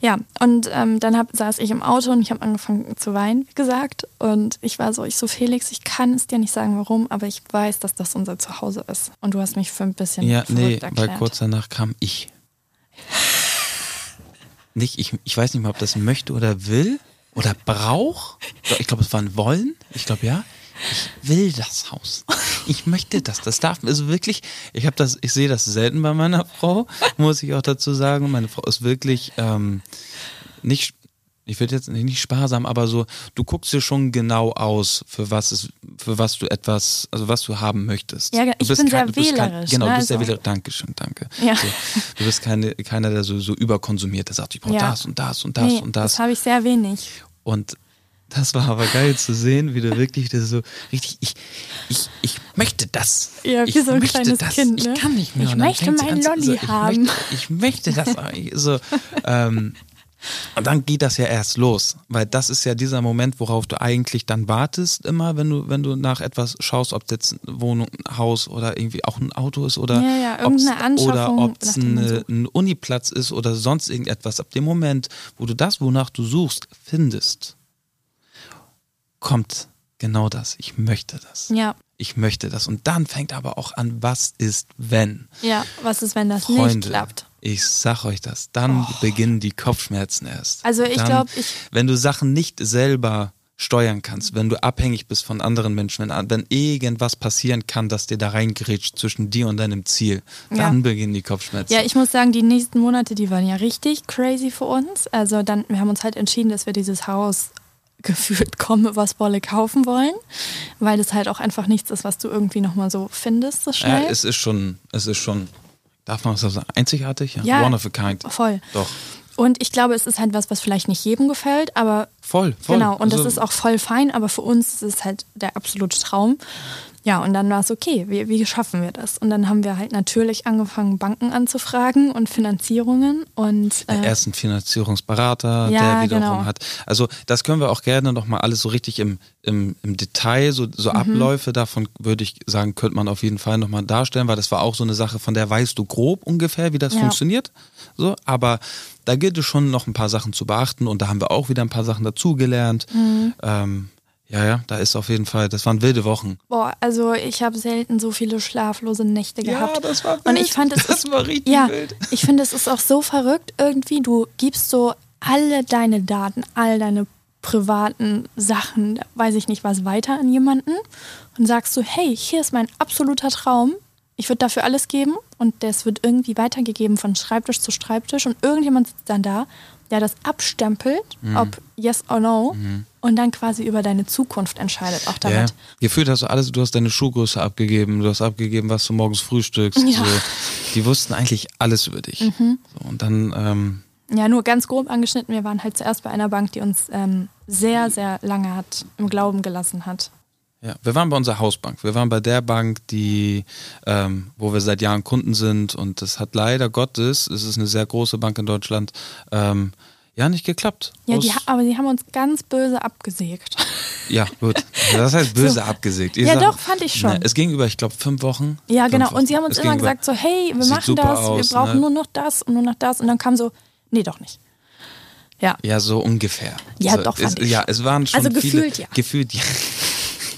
ja. Und ähm, dann hab, saß ich im Auto und ich habe angefangen zu weinen, wie gesagt. Und ich war so, ich so, Felix, ich kann es dir nicht sagen, warum, aber ich weiß, dass das unser Zuhause ist. Und du hast mich für ein bisschen Ja, nee, verrückt weil erklärt. kurz danach kam ich. Nicht, ich, ich weiß nicht mal, ob das möchte oder will oder braucht. Ich glaube, es war ein Wollen. Ich glaube, ja. Ich will das Haus. Ich möchte das. Das darf also wirklich. Ich habe das. Ich sehe das selten bei meiner Frau, muss ich auch dazu sagen. Meine Frau ist wirklich ähm, nicht. Ich will jetzt nicht sparsam, aber so. Du guckst dir schon genau aus, für was es, für was du etwas, also was du haben möchtest. Ja, ich bist bin sehr kein- du bist kein- wählerisch, Genau, ne, du bist sehr also- wählerisch. Dankeschön, danke. Ja. So, du bist keine, keiner, der so, so überkonsumiert, der sagt, ich brauche Ja. das und das und das nee, und das. das habe ich sehr wenig. Und das war aber geil zu sehen, wie du wirklich das so richtig, ich, ich, ich möchte das. Ja, wie ich so ein kleines das. Kind, ne? Ich kann nicht mehr. Ich möchte fängt sie mein an zu- Lolli so, ich haben. Möchte, ich möchte das. so, ähm, und dann geht das ja erst los, weil das ist ja dieser Moment, worauf du eigentlich dann wartest, immer, wenn du, wenn du nach etwas schaust, ob das jetzt eine Wohnung, ein Haus oder irgendwie auch ein Auto ist oder Ja, ja, ob's- oder ob es ein Uniplatz ist oder sonst irgendetwas. Ab dem Moment, wo du das, wonach du suchst, findest, kommt genau das. Ich möchte das. Ja, Ich möchte das. Und dann fängt aber auch an, was ist, wenn? ja. Was ist, wenn das Freunde, nicht klappt? ich sag euch das. Dann beginnen die Kopfschmerzen erst. Also ich Dann, glaub, ich- Wenn du Sachen nicht selber steuern kannst, wenn du abhängig bist von anderen Menschen, wenn, wenn irgendwas passieren kann, dass dir da reingrätscht zwischen dir und deinem Ziel, Ja. dann beginnen die Kopfschmerzen. Ja, ich muss sagen, die nächsten Monate, die waren ja richtig crazy für uns. Also dann, wir haben uns halt entschieden, dass wir dieses Haus gefühlt komme, was wolle kaufen wollen, weil das halt auch einfach nichts ist, was du irgendwie nochmal so findest, so Ja, schnell. es ist schon, es ist schon, darf man das sagen, einzigartig? Ja. Ja, One of a kind. voll. Doch. Und ich glaube, es ist halt was, was vielleicht nicht jedem gefällt, aber Voll, voll. genau, und Also, das ist auch voll fein, aber für uns ist es halt der absolute Traum. Ja, und dann war es okay, wie, wie schaffen wir das? Und dann haben wir halt natürlich angefangen, Banken anzufragen und Finanzierungen und äh, ersten Finanzierungsberater, Ja, der wiederum genau. hat. Also das können wir auch gerne nochmal alles so richtig im, im, im Detail, so, so Mhm. Abläufe davon würde ich sagen, könnte man auf jeden Fall nochmal darstellen, weil das war auch so eine Sache, von der weißt du grob ungefähr, wie das Ja. funktioniert. So, aber da gilt es schon noch ein paar Sachen zu beachten und da haben wir auch wieder ein paar Sachen dazugelernt. Mhm. Ähm, ja, ja, da ist auf jeden Fall, das waren wilde Wochen. Boah, also ich habe selten so viele schlaflose Nächte Ja, gehabt. das war Und wild. ich fand es Das ist, war richtig ja, wild. ich finde es ist auch so verrückt irgendwie. Du gibst so alle deine Daten, all deine privaten Sachen, weiß ich nicht was, weiter an jemanden und sagst so, hey, hier ist mein absoluter Traum. Ich würde dafür alles geben und das wird irgendwie weitergegeben von Schreibtisch zu Schreibtisch und irgendjemand sitzt dann da, der das abstempelt, Mhm. ob yes or no und dann quasi über deine Zukunft entscheidet auch Ja, damit. gefühlt hast du alles, du hast deine Schuhgröße abgegeben, du hast abgegeben, was du morgens frühstückst. Ja. Mhm. So. Die wussten eigentlich alles über dich. So, und dann, ähm, Ja, nur ganz grob angeschnitten. Wir waren halt zuerst bei einer Bank, die uns ähm, sehr, sehr lange hat im Glauben gelassen hat. Ja, wir waren bei unserer Hausbank. Wir waren bei der Bank, die, ähm, wo wir seit Jahren Kunden sind und das hat leider Gottes, es ist eine sehr große Bank in Deutschland, ähm, ja, nicht geklappt. Ja, die, aber die haben uns ganz böse abgesägt. Ja, gut. Das heißt böse so. abgesägt. Ich ja, sag, doch, fand ich schon. Ne, es ging über, ich glaube, fünf Wochen. Ja, fünf genau. Wochen. Und sie haben uns es immer gesagt, so, hey, wir machen das, aus, wir brauchen ne? nur noch das und nur noch das. Und dann kam so, nee, doch nicht. Ja. Ja, so ungefähr. Ja, also, doch, fand es, ich. Ja, es waren schon Also viele, gefühlt, ja. Gefühlt, ja.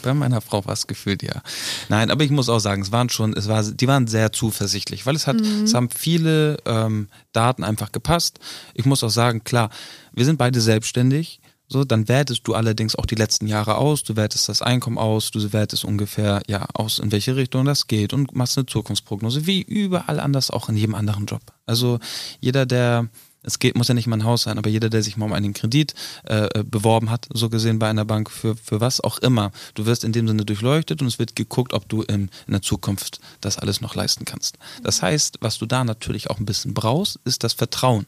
Bei meiner Frau war es gefühlt, ja. Nein, aber ich muss auch sagen, es waren schon, es war, die waren sehr zuversichtlich, weil es hat, Mhm. es haben viele ähm, Daten einfach gepasst. Ich muss auch sagen, klar, wir sind beide selbstständig. So, dann wertest du allerdings auch die letzten Jahre aus, du wertest das Einkommen aus, du wertest ungefähr ja aus, in welche Richtung das geht und machst eine Zukunftsprognose, wie überall anders auch in jedem anderen Job. Also jeder, der es geht, muss ja nicht mal ein Haus sein, aber jeder, der sich mal um einen Kredit äh, beworben hat, so gesehen bei einer Bank, für, für was auch immer, du wirst in dem Sinne durchleuchtet und es wird geguckt, ob du in, in der Zukunft das alles noch leisten kannst. Das heißt, was du da natürlich auch ein bisschen brauchst, ist das Vertrauen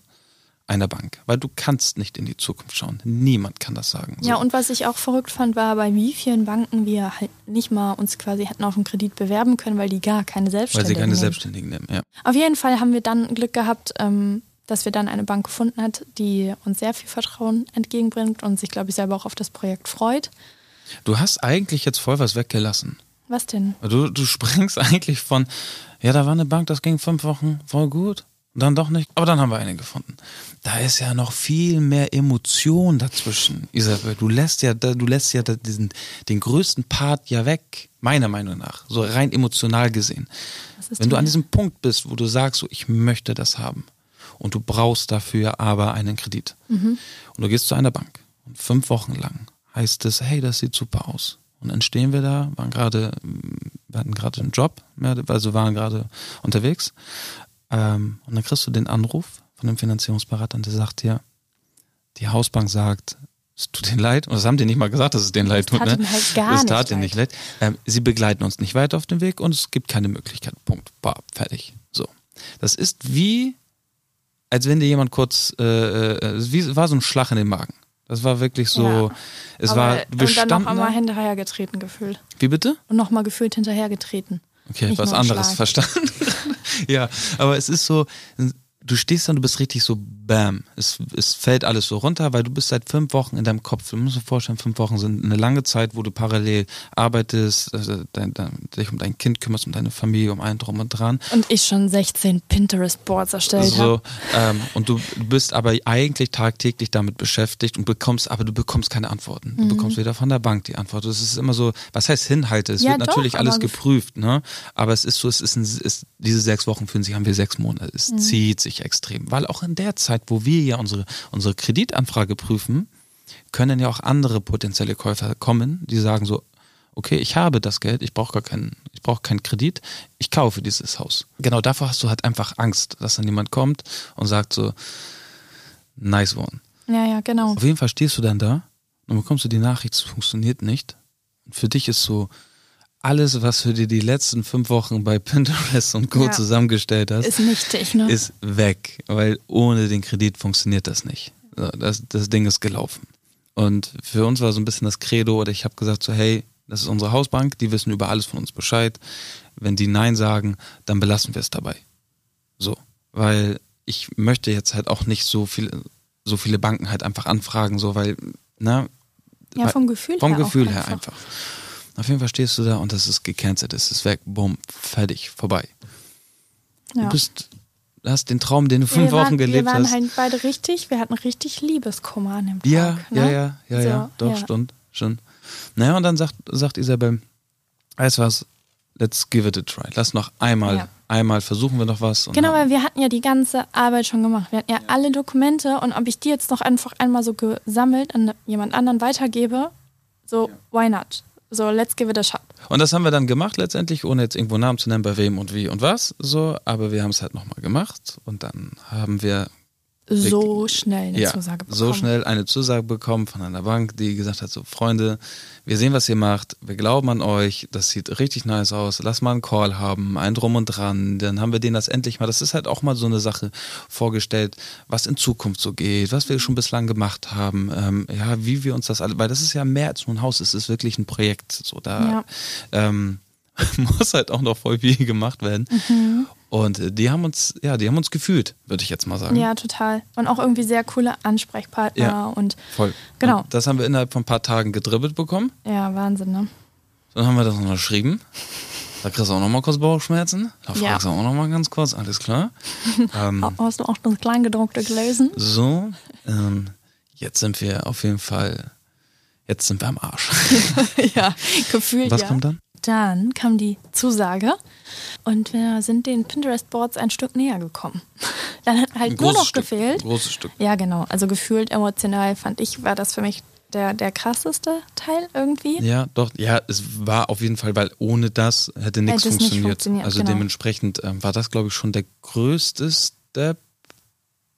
einer Bank, weil du kannst nicht in die Zukunft schauen. Niemand kann das sagen. Ja, So. und was ich auch verrückt fand, war, bei wie vielen Banken wir halt nicht mal uns quasi hätten auf einen Kredit bewerben können, weil die gar keine weil Selbstständigen sie keine nehmen. Selbstständigen nehmen, ja. Auf jeden Fall haben wir dann Glück gehabt, ähm, dass wir dann eine Bank gefunden hat, die uns sehr viel Vertrauen entgegenbringt und sich, glaube ich, selber auch auf das Projekt freut. Du hast eigentlich jetzt voll was weggelassen. Was denn? Du, du springst eigentlich von, ja, da war eine Bank, das ging fünf Wochen, voll gut. Dann doch nicht, aber dann haben wir eine gefunden. Da ist ja noch viel mehr Emotion dazwischen, Isabel. Du lässt ja, da- du lässt ja diesen, den größten Part ja weg, meiner Meinung nach, so rein emotional gesehen. Wenn du an diesem Punkt bist, wo du sagst, so, ich möchte das haben und du brauchst dafür aber einen Kredit Mhm. und du gehst zu einer Bank und fünf Wochen lang heißt es, hey, das sieht super aus. Und dann stehen wir da, waren gerade, wir hatten gerade einen Job, also waren gerade unterwegs. Ähm, und dann kriegst du den Anruf von dem Finanzierungsberater und der sagt dir, die Hausbank sagt, es tut ihnen leid. Und das haben die nicht mal gesagt, dass es denen leid tut. tat Ne? halt gar nicht tat ihnen leid. nicht leid. Ähm, sie begleiten uns nicht weiter auf dem Weg und es gibt keine Möglichkeit. Punkt. Bah, fertig. So. Das ist wie, als wenn dir jemand kurz, äh, äh, es wie, war so ein Schlag in den Magen. Das war wirklich so, Ja. es Aber, war, wir und dann noch einmal hinterhergetreten gefühlt. Wie bitte? Und nochmal gefühlt hinterhergetreten. Okay, Nicht was anderes Schlag. verstanden. ja, aber es ist so, du stehst da und du bist richtig so bam. Es, es fällt alles so runter, weil du bist seit fünf Wochen in deinem Kopf. Du musst dir vorstellen, fünf Wochen sind eine lange Zeit, wo du parallel arbeitest, also dein, dein, dich um dein Kind kümmerst, um deine Familie, um allen drum und dran. Und ich schon 16 Pinterest-Boards erstellt So, habe. ähm, und du du bist aber eigentlich tagtäglich damit beschäftigt und bekommst, aber du bekommst keine Antworten. Mhm. Du bekommst weder von der Bank die Antwort. Es ist immer so, was heißt Hinhalte? Es Ja, wird doch, natürlich alles geprüft, ne? Aber es ist so, es ist, ein, es, diese sechs Wochen fühlen sich, haben wir sechs Monate. Es Mhm. zieht sich extrem. Weil auch in der Zeit, wo wir ja unsere, unsere Kreditanfrage prüfen, können ja auch andere potenzielle Käufer kommen, die sagen so, okay, ich habe das Geld, ich brauche gar keinen, ich brauche keinen Kredit, ich kaufe dieses Haus. Genau davor hast du halt einfach Angst, dass dann jemand kommt und sagt so, nice one. Ja, ja, genau. Auf jeden Fall stehst du dann da und bekommst du die Nachricht, es funktioniert nicht. Und für dich ist so, alles, was du dir die letzten fünf Wochen bei Pinterest und Co. Ja. zusammengestellt hast, Ist nichtig, ne? ist weg, weil ohne den Kredit funktioniert das nicht. Das, das Ding ist gelaufen. Und für uns war so ein bisschen das Credo, oder ich habe gesagt so, hey, das ist unsere Hausbank, die wissen über alles von uns Bescheid. Wenn die Nein sagen, dann belassen wir es dabei. So, weil ich möchte jetzt halt auch nicht so viele, so viele Banken halt einfach anfragen, so, weil, na, ja, vom Gefühl vom her. auch Gefühl her einfach. Auf jeden Fall stehst du da und das ist gecancelt, es ist weg, bumm, fertig, vorbei. Ja. Du bist, hast den Traum, den du fünf wir waren, Wochen gelebt Wir waren hast. halt beide richtig, wir hatten richtig Liebeskummer an dem Tag. ja, ne? ja, ja, ja, So, ja, doch, ja. stimmt, schon. Naja, und dann sagt, sagt Isabel, weißt du was, let's give it a try. Lass noch einmal, Ja. einmal versuchen wir noch was. Genau, weil wir hatten ja die ganze Arbeit schon gemacht. Wir hatten ja, alle Dokumente und ob ich die jetzt noch einfach einmal so gesammelt an jemand anderen weitergebe, so, why not? So, let's give it a shot. Und das haben wir dann gemacht letztendlich, ohne jetzt irgendwo Namen zu nennen, bei wem und wie und was, so, aber wir haben es halt nochmal gemacht und dann haben wir so schnell eine ja, Zusage bekommen. so schnell eine Zusage bekommen von einer Bank, die gesagt hat, so Freunde, wir sehen, was ihr macht, wir glauben an euch, das sieht richtig nice aus, lass mal einen Call haben, ein Drum und Dran, dann haben wir denen das endlich mal, das ist halt auch mal so eine Sache vorgestellt, was in Zukunft so geht, was wir schon bislang gemacht haben, ähm, ja, wie wir uns das alle, weil das ist ja mehr als nur ein Haus, es ist wirklich ein Projekt, so da Ja. ähm, muss halt auch noch voll viel gemacht werden. Mhm. Und äh, die haben uns, ja, die haben uns gefühlt, würde ich jetzt mal sagen. Ja, total. Und auch irgendwie sehr coole Ansprechpartner Ja. und Voll. Genau. Und das haben wir innerhalb von ein paar Tagen gedribbelt bekommen. ja, Wahnsinn, ne? Dann haben wir das unterschrieben. Da kriegst du auch noch mal kurz Bauchschmerzen. Da Ja. fragst du auch noch mal ganz kurz, alles klar. ähm, Hast du auch das Kleingedruckte gelesen? so, ähm, jetzt sind wir auf jeden Fall, jetzt sind wir am Arsch. ja, gefühlt Was ja. kommt dann? Dann kam die Zusage und wir sind den Pinterest-Boards ein Stück näher gekommen. Dann hat halt Ein nur noch Stück. gefehlt. Ein großes Stück. Ja, genau. Also gefühlt emotional fand ich, war das für mich der, der krasseste Teil irgendwie. Ja, doch, ja, es war auf jeden Fall, weil ohne das hätte nichts es nicht funktioniert. funktioniert, also genau. dementsprechend ähm, war das, glaube ich, schon der größte Step.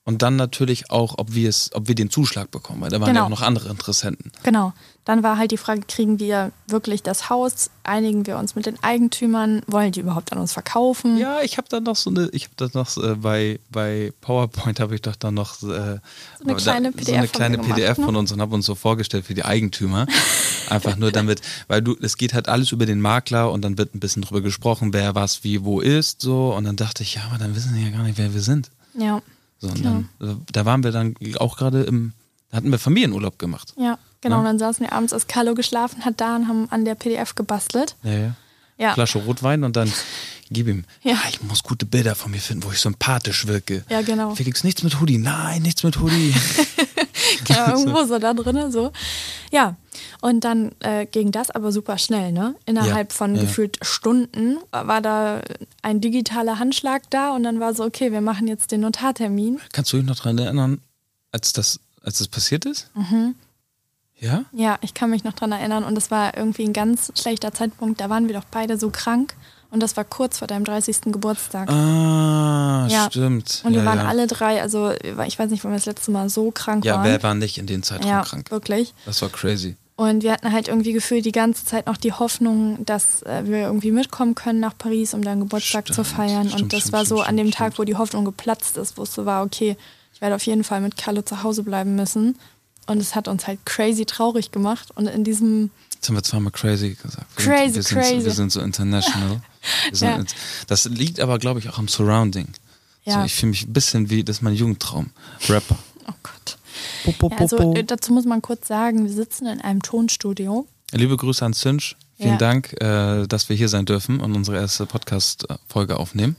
Und dann natürlich auch, ob wir es, ob wir den Zuschlag bekommen, weil da waren Genau. ja auch noch andere Interessenten. Genau. Dann war halt die Frage, kriegen wir wirklich das Haus? Einigen wir uns mit den Eigentümern? Wollen die überhaupt an uns verkaufen? Ja, ich habe dann noch so eine, ich habe das noch äh, bei, bei PowerPoint habe ich doch dann noch äh, so eine kleine so PDF eine von kleine gemacht, PDF ne? von uns und habe uns so vorgestellt für die Eigentümer. Einfach nur damit, weil du, es geht halt alles über den Makler und dann wird ein bisschen drüber gesprochen, wer was wie wo ist so und dann dachte ich, ja, aber dann wissen die ja gar nicht, wer wir sind. Ja, So, und dann, äh, da waren wir dann auch gerade im, da hatten wir Familienurlaub gemacht. ja, genau. Und dann saßen wir abends, als Carlo geschlafen hat, da und haben an der PDF gebastelt. Ja, ja. Ja, Flasche Rotwein und dann gib ihm. Ja. Ah, ich muss gute Bilder von mir finden, wo ich sympathisch wirke. Ja, genau. Felix, nichts mit Hoodie. Nein, nichts mit Hoodie. ja, irgendwo so da drin, so. Ja, und dann äh, ging das aber super schnell, ne? Innerhalb Ja, von ja. gefühlt Stunden war da ein digitaler Handschlag da und dann war so, okay, wir machen jetzt den Notartermin. Kannst du dich noch daran erinnern, als das, als das passiert ist? Mhm. Ja? Ja, ich kann mich noch dran erinnern und es war irgendwie ein ganz schlechter Zeitpunkt. Da waren wir doch beide so krank und das war kurz vor deinem 30. Geburtstag. Ah, Ja. stimmt. Und wir ja, waren ja. alle drei, also ich weiß nicht, wann wir das letzte Mal so krank Ja, waren. wer war nicht in den Zeitraum ja, krank? wirklich. Das war crazy. Und wir hatten halt irgendwie gefühlt die ganze Zeit noch die Hoffnung, dass äh, wir irgendwie mitkommen können nach Paris, um deinen Geburtstag zu Stimmt, feiern. stimmt, und das stimmt, war so an dem Tag, wo die Hoffnung geplatzt ist, wo es so war, okay, ich werde auf jeden Fall mit Carlo zu Hause bleiben müssen. Und es hat uns halt crazy traurig gemacht. Und in diesem, Jetzt haben wir zweimal crazy gesagt. Crazy, wir Sind, crazy. so- wir sind so international. Sind, Ja. int- Das liegt aber, glaube ich, auch am Surrounding. So, Ja. ich fühle mich ein bisschen wie, das ist mein Jugendtraum. Rapper. oh Gott. Po, po, Ja, also äh, dazu muss man kurz sagen, wir sitzen in einem Tonstudio. Liebe Grüße an Zünsch. Vielen Ja. Dank, äh, dass wir hier sein dürfen und unsere erste Podcast-Folge aufnehmen.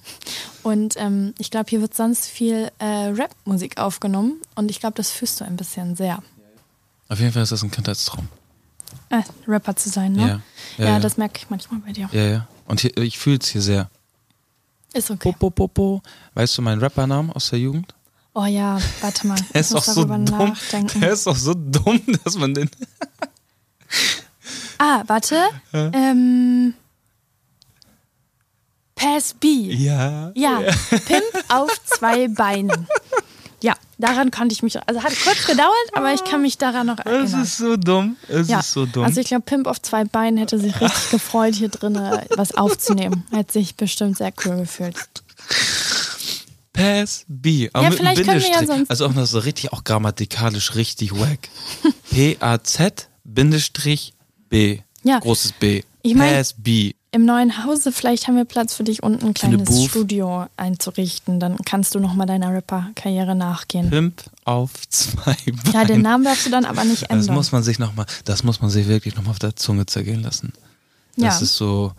Und ähm, ich glaube, hier wird sonst viel äh, Rap-Musik aufgenommen. Und ich glaube, das fühlst du ein bisschen sehr. Auf jeden Fall ist das ein Kindheitstraum. Äh, Rapper zu sein, ne? Ja. Ja, ja. das merke ich manchmal bei dir. Ja, ja. Und hier, ich fühle es hier sehr. Ist okay. Po, po, po. Weißt du meinen Rappernamen aus der Jugend? Oh ja, warte mal. Der ist muss auch so dumm. nachdenken. Der ist auch so dumm, dass man den. Ah, warte. Ähm, Pass B. Ja. Ja, Pimp auf zwei Beinen. Daran konnte ich mich. Also hat kurz gedauert, aber ich kann mich daran noch Es erinnern. ist so dumm. Es ja, ist so dumm. also ich glaube, Pimp auf zwei Beinen hätte sich richtig gefreut, hier drinnen was aufzunehmen. Hätte sich bestimmt sehr cool gefühlt. Pass B. Aber Ja, mit vielleicht können wir ja sonst- Also auch noch so richtig, auch grammatikalisch richtig wack. P-A-Z Bindestrich B. Ja. Großes B. Ich mein- Pass B. Im neuen Hause, vielleicht haben wir Platz für dich, unten ein eine kleines. Studio einzurichten. Dann kannst du nochmal deiner Rapper-Karriere nachgehen. Pimp auf zwei Beinen. Ja, den Namen darfst du dann aber nicht Das ändern. muss man sich noch mal, das muss man sich wirklich nochmal auf der Zunge zergehen lassen. Das Ja. ist so,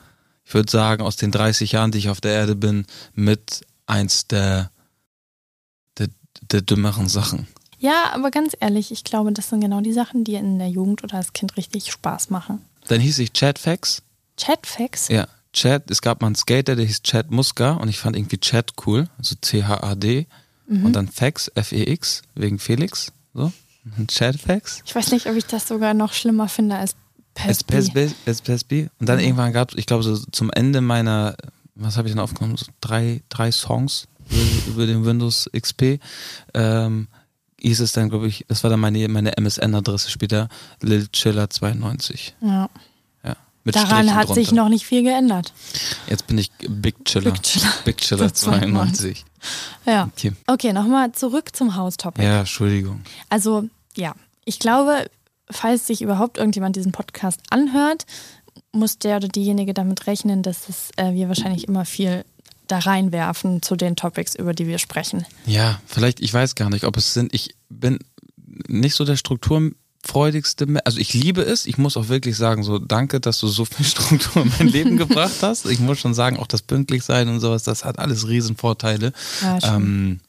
ich würde sagen, aus den 30 Jahren, die ich auf der Erde bin, mit eins der, der, der dümmeren Sachen. Ja, aber ganz ehrlich, ich glaube, das sind genau die Sachen, die in der Jugend oder als Kind richtig Spaß machen. Dann hieß ich Chatfax. Chatfax? Ja, Chad, es gab mal einen Skater, der hieß Chad Muska und ich fand irgendwie Chad cool, also C-H-A-D Mhm. und dann Fax, F-E-X, wegen Felix, so. Chatfax. Ich weiß nicht, ob ich das sogar noch schlimmer finde als Es Pesby. Es PSB. Und dann irgendwann gab es, ich glaube, so zum Ende meiner, was habe ich denn aufgenommen? So drei, drei Songs über, über den Windows XP, ähm, hieß es dann, glaube ich, das war dann meine, meine MSN-Adresse später, lilchiller92. Ja. Mit Daran Strichen hat sich drunter. noch nicht viel geändert. Jetzt bin ich Big Chiller. Big Chiller. Big Chiller 92. Ja. Okay. Okay, nochmal zurück zum Haustopic. Ja, Entschuldigung. Also, ja, ich glaube, falls sich überhaupt irgendjemand diesen Podcast anhört, muss der oder diejenige damit rechnen, dass es, äh, wir wahrscheinlich immer viel da reinwerfen zu den Topics, über die wir sprechen. Ja, vielleicht, ich weiß gar nicht, ob es sind. Ich bin nicht so der strukturfreudigste. Me- Also ich liebe es. Ich muss auch wirklich sagen, so danke, dass du so viel Struktur in mein Leben gebracht hast. Ich muss schon sagen, auch das pünktlich sein und sowas, das hat alles Riesenvorteile. Ja. Ähm,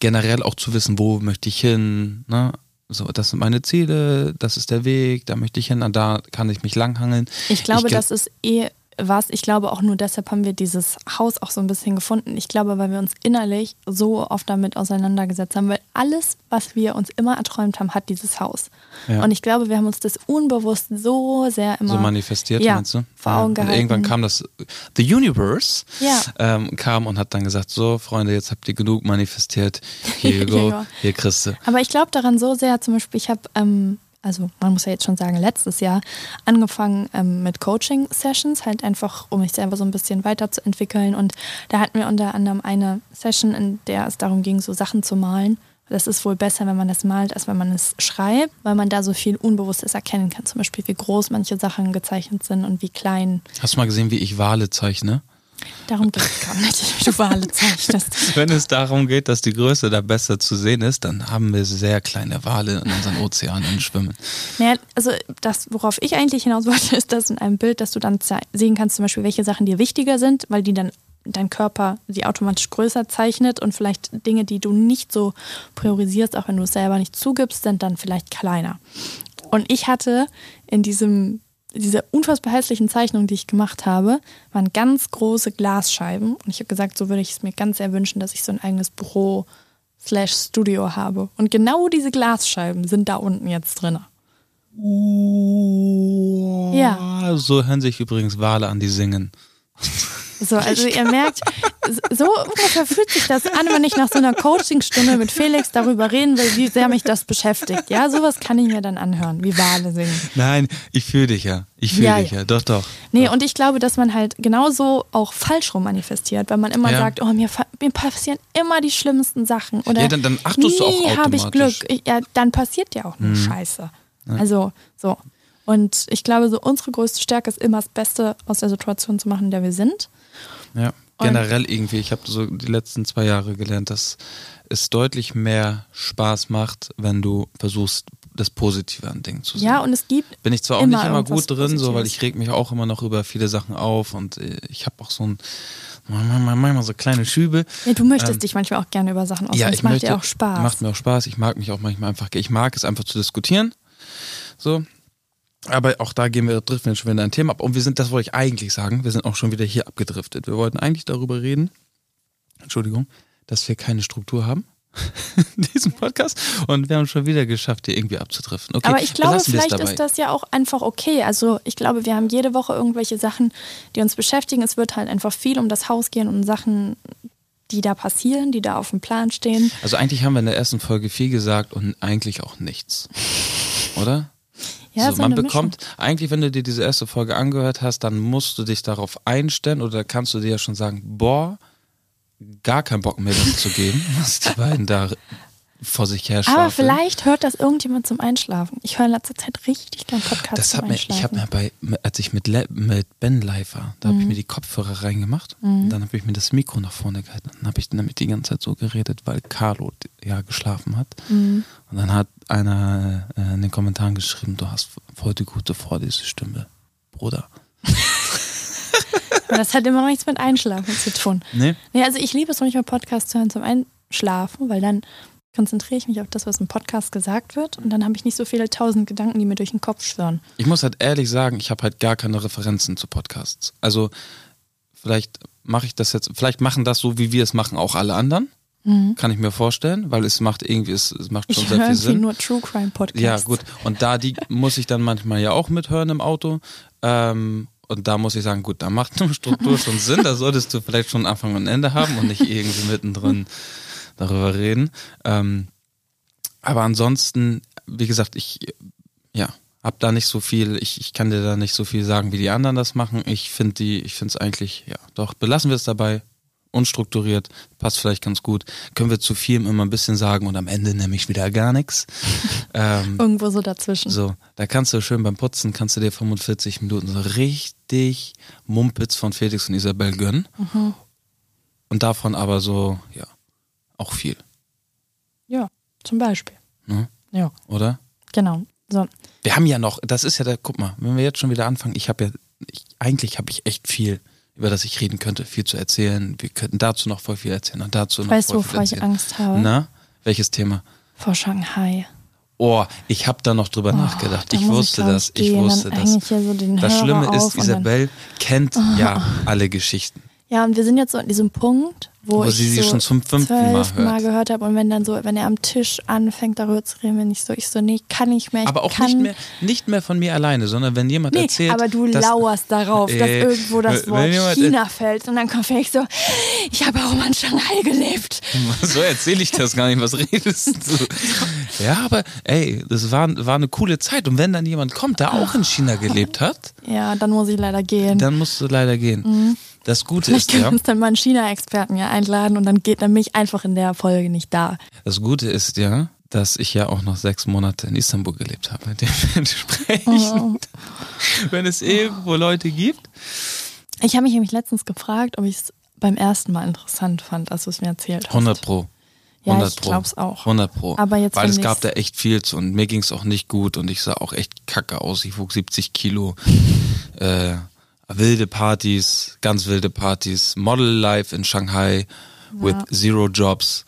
generell auch zu wissen, wo möchte ich hin, ne? So, das sind meine Ziele, das ist der Weg, da möchte ich hin, und da kann ich mich langhangeln. Ich glaube, ge- das ist eh was. Ich glaube auch nur deshalb haben wir dieses Haus auch so ein bisschen gefunden. Ich glaube, weil wir uns innerlich so oft damit auseinandergesetzt haben, weil alles, was wir uns immer erträumt haben, hat dieses Haus. Ja. Und ich glaube, wir haben uns das unbewusst so sehr immer so manifestiert, ja, meinst du? vor Augen Und gehalten. irgendwann kam das, The Universe Ja. ähm, kam und hat dann gesagt, so Freunde, jetzt habt ihr genug manifestiert, here you go, Ja. hier kriegst du. Aber ich glaube daran so sehr, zum Beispiel, ich habe, ähm, also man muss ja jetzt schon sagen, letztes Jahr angefangen ähm, mit Coaching-Sessions, halt einfach, um mich selber so ein bisschen weiterzuentwickeln. Und da hatten wir unter anderem eine Session, in der es darum ging, so Sachen zu malen. Das ist wohl besser, wenn man das malt, als wenn man es schreibt, weil man da so viel Unbewusstes erkennen kann. Zum Beispiel, wie groß manche Sachen gezeichnet sind und wie klein. Hast du mal gesehen, wie ich Wale zeichne? Darum geht es gar nicht, wie du Wale zeichnest. Wenn es darum geht, dass die Größe da besser zu sehen ist, dann haben wir sehr kleine Wale in unseren Ozeanen schwimmen. Naja, also das, worauf ich eigentlich hinaus wollte, ist, dass in einem Bild, dass du dann sehen kannst, zum Beispiel, welche Sachen dir wichtiger sind, weil die dann dein Körper sie automatisch größer zeichnet und vielleicht Dinge, die du nicht so priorisierst, auch wenn du es selber nicht zugibst, sind dann vielleicht kleiner. Und ich hatte in diesem dieser unfassbar hässlichen Zeichnung, die ich gemacht habe, waren ganz große Glasscheiben. Und ich habe gesagt, so würde ich es mir ganz sehr wünschen, dass ich so ein eigenes Büro slash Studio habe. Und genau diese Glasscheiben sind da unten jetzt drin. Ja. So hören sich übrigens Wale an, die singen. So, also ihr merkt, so ungefähr fühlt sich das an, wenn ich nach so einer Coachingstunde mit Felix darüber reden will, wie sehr mich das beschäftigt. Ja, sowas kann ich mir dann anhören, wie Wale singen. Nein, ich fühle dich ja. Ich fühle Ja, dich ja. Doch, doch. Nee, und ich glaube, dass man halt genauso auch falsch rum manifestiert, weil man immer Ja. sagt, oh, mir, mir passieren immer die schlimmsten Sachen. Oder Ja, dann- dann achtest du auch habe ich. Glück. Ich, ja, dann passiert ja auch nur Scheiße. Also, so. Und ich glaube, so unsere größte Stärke ist immer das Beste aus der Situation zu machen, in der wir sind. Ja, generell irgendwie. Ich habe so die letzten zwei Jahre gelernt, dass es deutlich mehr Spaß macht, wenn du versuchst, das Positive an Dingen zu sehen. Ja, und es gibt Bin ich zwar auch immer nicht immer gut drin, so, weil ich reg mich auch immer noch über viele Sachen auf und äh, ich habe auch so ein manchmal, so kleine Schübe. Ja, du möchtest Ähm, dich manchmal auch gerne über Sachen ausdrücken. Ja, es ich macht möchte, dir auch Spaß. Macht mir auch Spaß. Ich mag mich auch manchmal einfach. Ich mag es einfach zu diskutieren. So. Aber auch da gehen wir, driften wir schon wieder in ein Thema ab. Und wir sind, das wollte ich eigentlich sagen, wir sind auch schon wieder hier abgedriftet. Wir wollten eigentlich darüber reden, Entschuldigung, dass wir keine Struktur haben in diesem Podcast. Und wir haben schon wieder geschafft, hier irgendwie abzudriften. Okay, Aber ich glaube, vielleicht ist das ja auch einfach okay. Also ich glaube, wir haben jede Woche irgendwelche Sachen, die uns beschäftigen. Es wird halt einfach viel um das Haus gehen und Sachen, die da passieren, die da auf dem Plan stehen. Also eigentlich haben wir in der ersten Folge viel gesagt und eigentlich auch nichts. Oder? Ja, so, so man bekommt, eigentlich, wenn du dir diese erste Folge angehört hast, dann musst du dich darauf einstellen oder kannst du dir ja schon sagen, boah, gar keinen Bock mehr das zu geben, was die beiden da vor sich her Aber schwafeln. vielleicht hört das irgendjemand zum Einschlafen. Ich höre in letzter Zeit richtig gern Podcasts Das hat mir, ich habe mir bei, als ich mit, Le mit Ben live war, da Mhm. habe ich mir die Kopfhörer reingemacht, und dann habe ich mir das Mikro nach vorne gehalten, dann habe ich nämlich die ganze Zeit so geredet, weil Carlo ja geschlafen hat. Mhm. Und dann hat einer äh, in den Kommentaren geschrieben, du hast voll die gute Vorlesestimme, Bruder. Aber das hat immer noch nichts mit Einschlafen zu tun. Nee? Nee, also ich liebe es manchmal Podcasts zu hören zum Einschlafen, weil dann konzentriere ich mich auf das, was im Podcast gesagt wird und dann habe ich nicht so viele tausend Gedanken, die mir durch den Kopf schwirren. Ich muss halt ehrlich sagen, ich habe halt gar keine Referenzen zu Podcasts. Also vielleicht mache ich das jetzt, vielleicht machen das so, wie wir es machen, auch alle anderen. Kann ich mir vorstellen, weil es macht irgendwie, es, es macht schon Ich sehr viel Sinn. nur True Crime Podcasts. Ja, gut. Und da die muss ich dann manchmal ja auch mithören im Auto. Ähm, und da muss ich sagen, gut, da macht eine Struktur schon Sinn, da solltest du vielleicht schon Anfang und Ende haben und nicht irgendwie mittendrin darüber reden. Ähm, aber ansonsten, wie gesagt, ich, ja, hab da nicht so viel, ich, ich kann dir da nicht so viel sagen, wie die anderen das machen. Ich finde die, ich finde es eigentlich, ja, doch, belassen wir es dabei. Unstrukturiert, passt vielleicht ganz gut. Können wir zu viel immer ein bisschen sagen und am Ende nämlich wieder gar nichts. Ähm, Irgendwo so dazwischen. so, da kannst du schön beim Putzen, kannst du dir 45 Minuten so richtig Mumpitz von Felix und Isabel gönnen. Und davon aber so, ja, auch viel, Ja, zum Beispiel. ne? Ja, oder? genau. So, Wir haben ja noch, das ist ja der, guck mal, wenn wir jetzt schon wieder anfangen, ich habe ja, ich, eigentlich habe ich echt viel, über das ich reden könnte, viel zu erzählen. Wir könnten dazu noch voll viel erzählen und dazu noch weißt du, voll viel wovor ich. Angst habe? Na, welches Thema? Vor Shanghai. Oh, ich habe da noch drüber nachgedacht. Oh, da Ich wusste glaub das, ich wusste das. ich so Das Hörer Schlimme ist, Isabel kennt ja alle Geschichten. Ja, und wir sind jetzt so an diesem Punkt, wo, Wo ich sie sie so schon zum fünften Mal zwölften Mal hört. gehört habe und wenn dann so, wenn er am Tisch anfängt darüber zu reden, bin ich so, ich so, nee, kann ich mehr. Ich Aber auch kann, nicht mehr, nicht mehr von mir alleine, sondern wenn jemand Nee, erzählt. aber du dass- lauerst darauf, dass Äh, irgendwo das Wort China fällt und dann kommt Felix so, ich habe auch mal in Shanghai gelebt. So erzähle ich das gar nicht, was redest du? Ja, aber ey, das war, war eine coole Zeit. Und wenn dann jemand kommt, der auch in China gelebt hat, Ja, dann muss ich leider gehen. dann musst du leider gehen. Das Gute Vielleicht ist können ja, uns dann mal einen China-Experten ja einladen und dann geht dann mich einfach in der Folge nicht da. das Gute ist ja, dass ich ja auch noch sechs Monate in Istanbul gelebt habe. Dementsprechend, wenn es irgendwo Leute gibt. Ich habe mich nämlich letztens gefragt, ob ich es beim ersten Mal interessant fand, als du es mir erzählt hast. 100 Pro. Ja, 100 ich Pro. glaub's auch. 100 Pro. Aber jetzt, Weil es gab da echt viel zu und mir ging es auch nicht gut und ich sah auch echt kacke aus. Ich wog 70 Kilo. Äh, wilde Partys, ganz wilde Partys. Model Life in Shanghai with zero jobs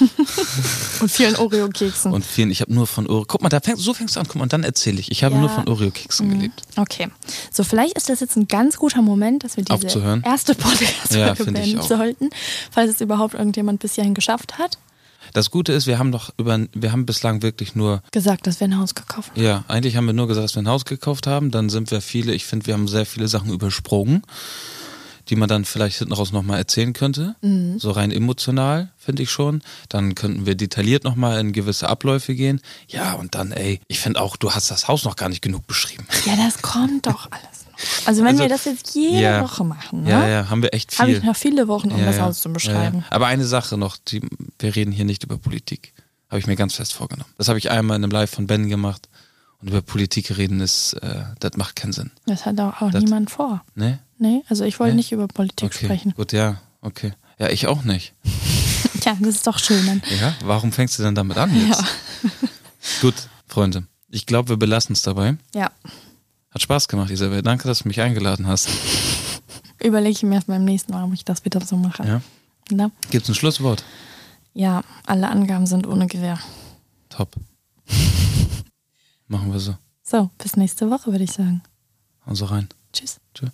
Und vielen Oreo-Keksen. und vielen. Ich habe nur von Oreo. Guck mal, da fängst, so fängst du an. Guck mal, und dann erzähle ich. Ich habe Ja. nur von Oreo-Keksen gelebt. Okay. So, vielleicht ist das jetzt ein ganz guter Moment, dass wir diese Aufzuhören? erste Ja, Podcast-Folge ich beenden sollten, falls es überhaupt irgendjemand bis hierhin geschafft hat. Das Gute ist, wir haben doch über, wir haben bislang wirklich nur Gesagt, dass wir ein Haus gekauft haben. Ja, eigentlich haben wir nur gesagt, dass wir ein Haus gekauft haben. Dann sind wir viele, ich finde, wir haben sehr viele Sachen übersprungen, die man dann vielleicht hinten raus nochmal erzählen könnte. So rein emotional, finde ich schon. Dann könnten wir detailliert nochmal in gewisse Abläufe gehen. Ja, und dann, ey, ich finde auch, du hast das Haus noch gar nicht genug beschrieben. Ja, das kommt doch alles. Also wenn Also, wir das jetzt jede ja. Woche machen, ne? Ja, ja, haben wir echt viel. habe ich noch viele Wochen, um Ja, das ja. Haus zu Ja, beschreiben. ja. Aber eine Sache noch, die, wir reden hier nicht über Politik. Habe ich mir ganz fest vorgenommen. Das habe ich einmal in einem Live von Ben gemacht. Und über Politik reden ist, äh, das macht keinen Sinn. Das hat auch, auch Das- niemand vor. Ne? Nee, also ich wollte Nee? nicht über Politik Okay, sprechen. gut, ja, okay. Ja, ich auch nicht. Ja, das ist doch schön. Dann. Ja, warum fängst du denn damit an jetzt? Gut, Freunde. Ich glaube, wir belassen es dabei. Ja, Hat Spaß gemacht, Isabel. Danke, dass du mich eingeladen hast. überlege ich mir erst beim nächsten Mal, ob ich das wieder so mache. Ja. Ja. Gibt's ein Schlusswort? ja, alle Angaben sind ohne Gewähr. Top. Machen wir so. So, bis nächste Woche, würde ich sagen. Also rein. Tschüss. Tschüss.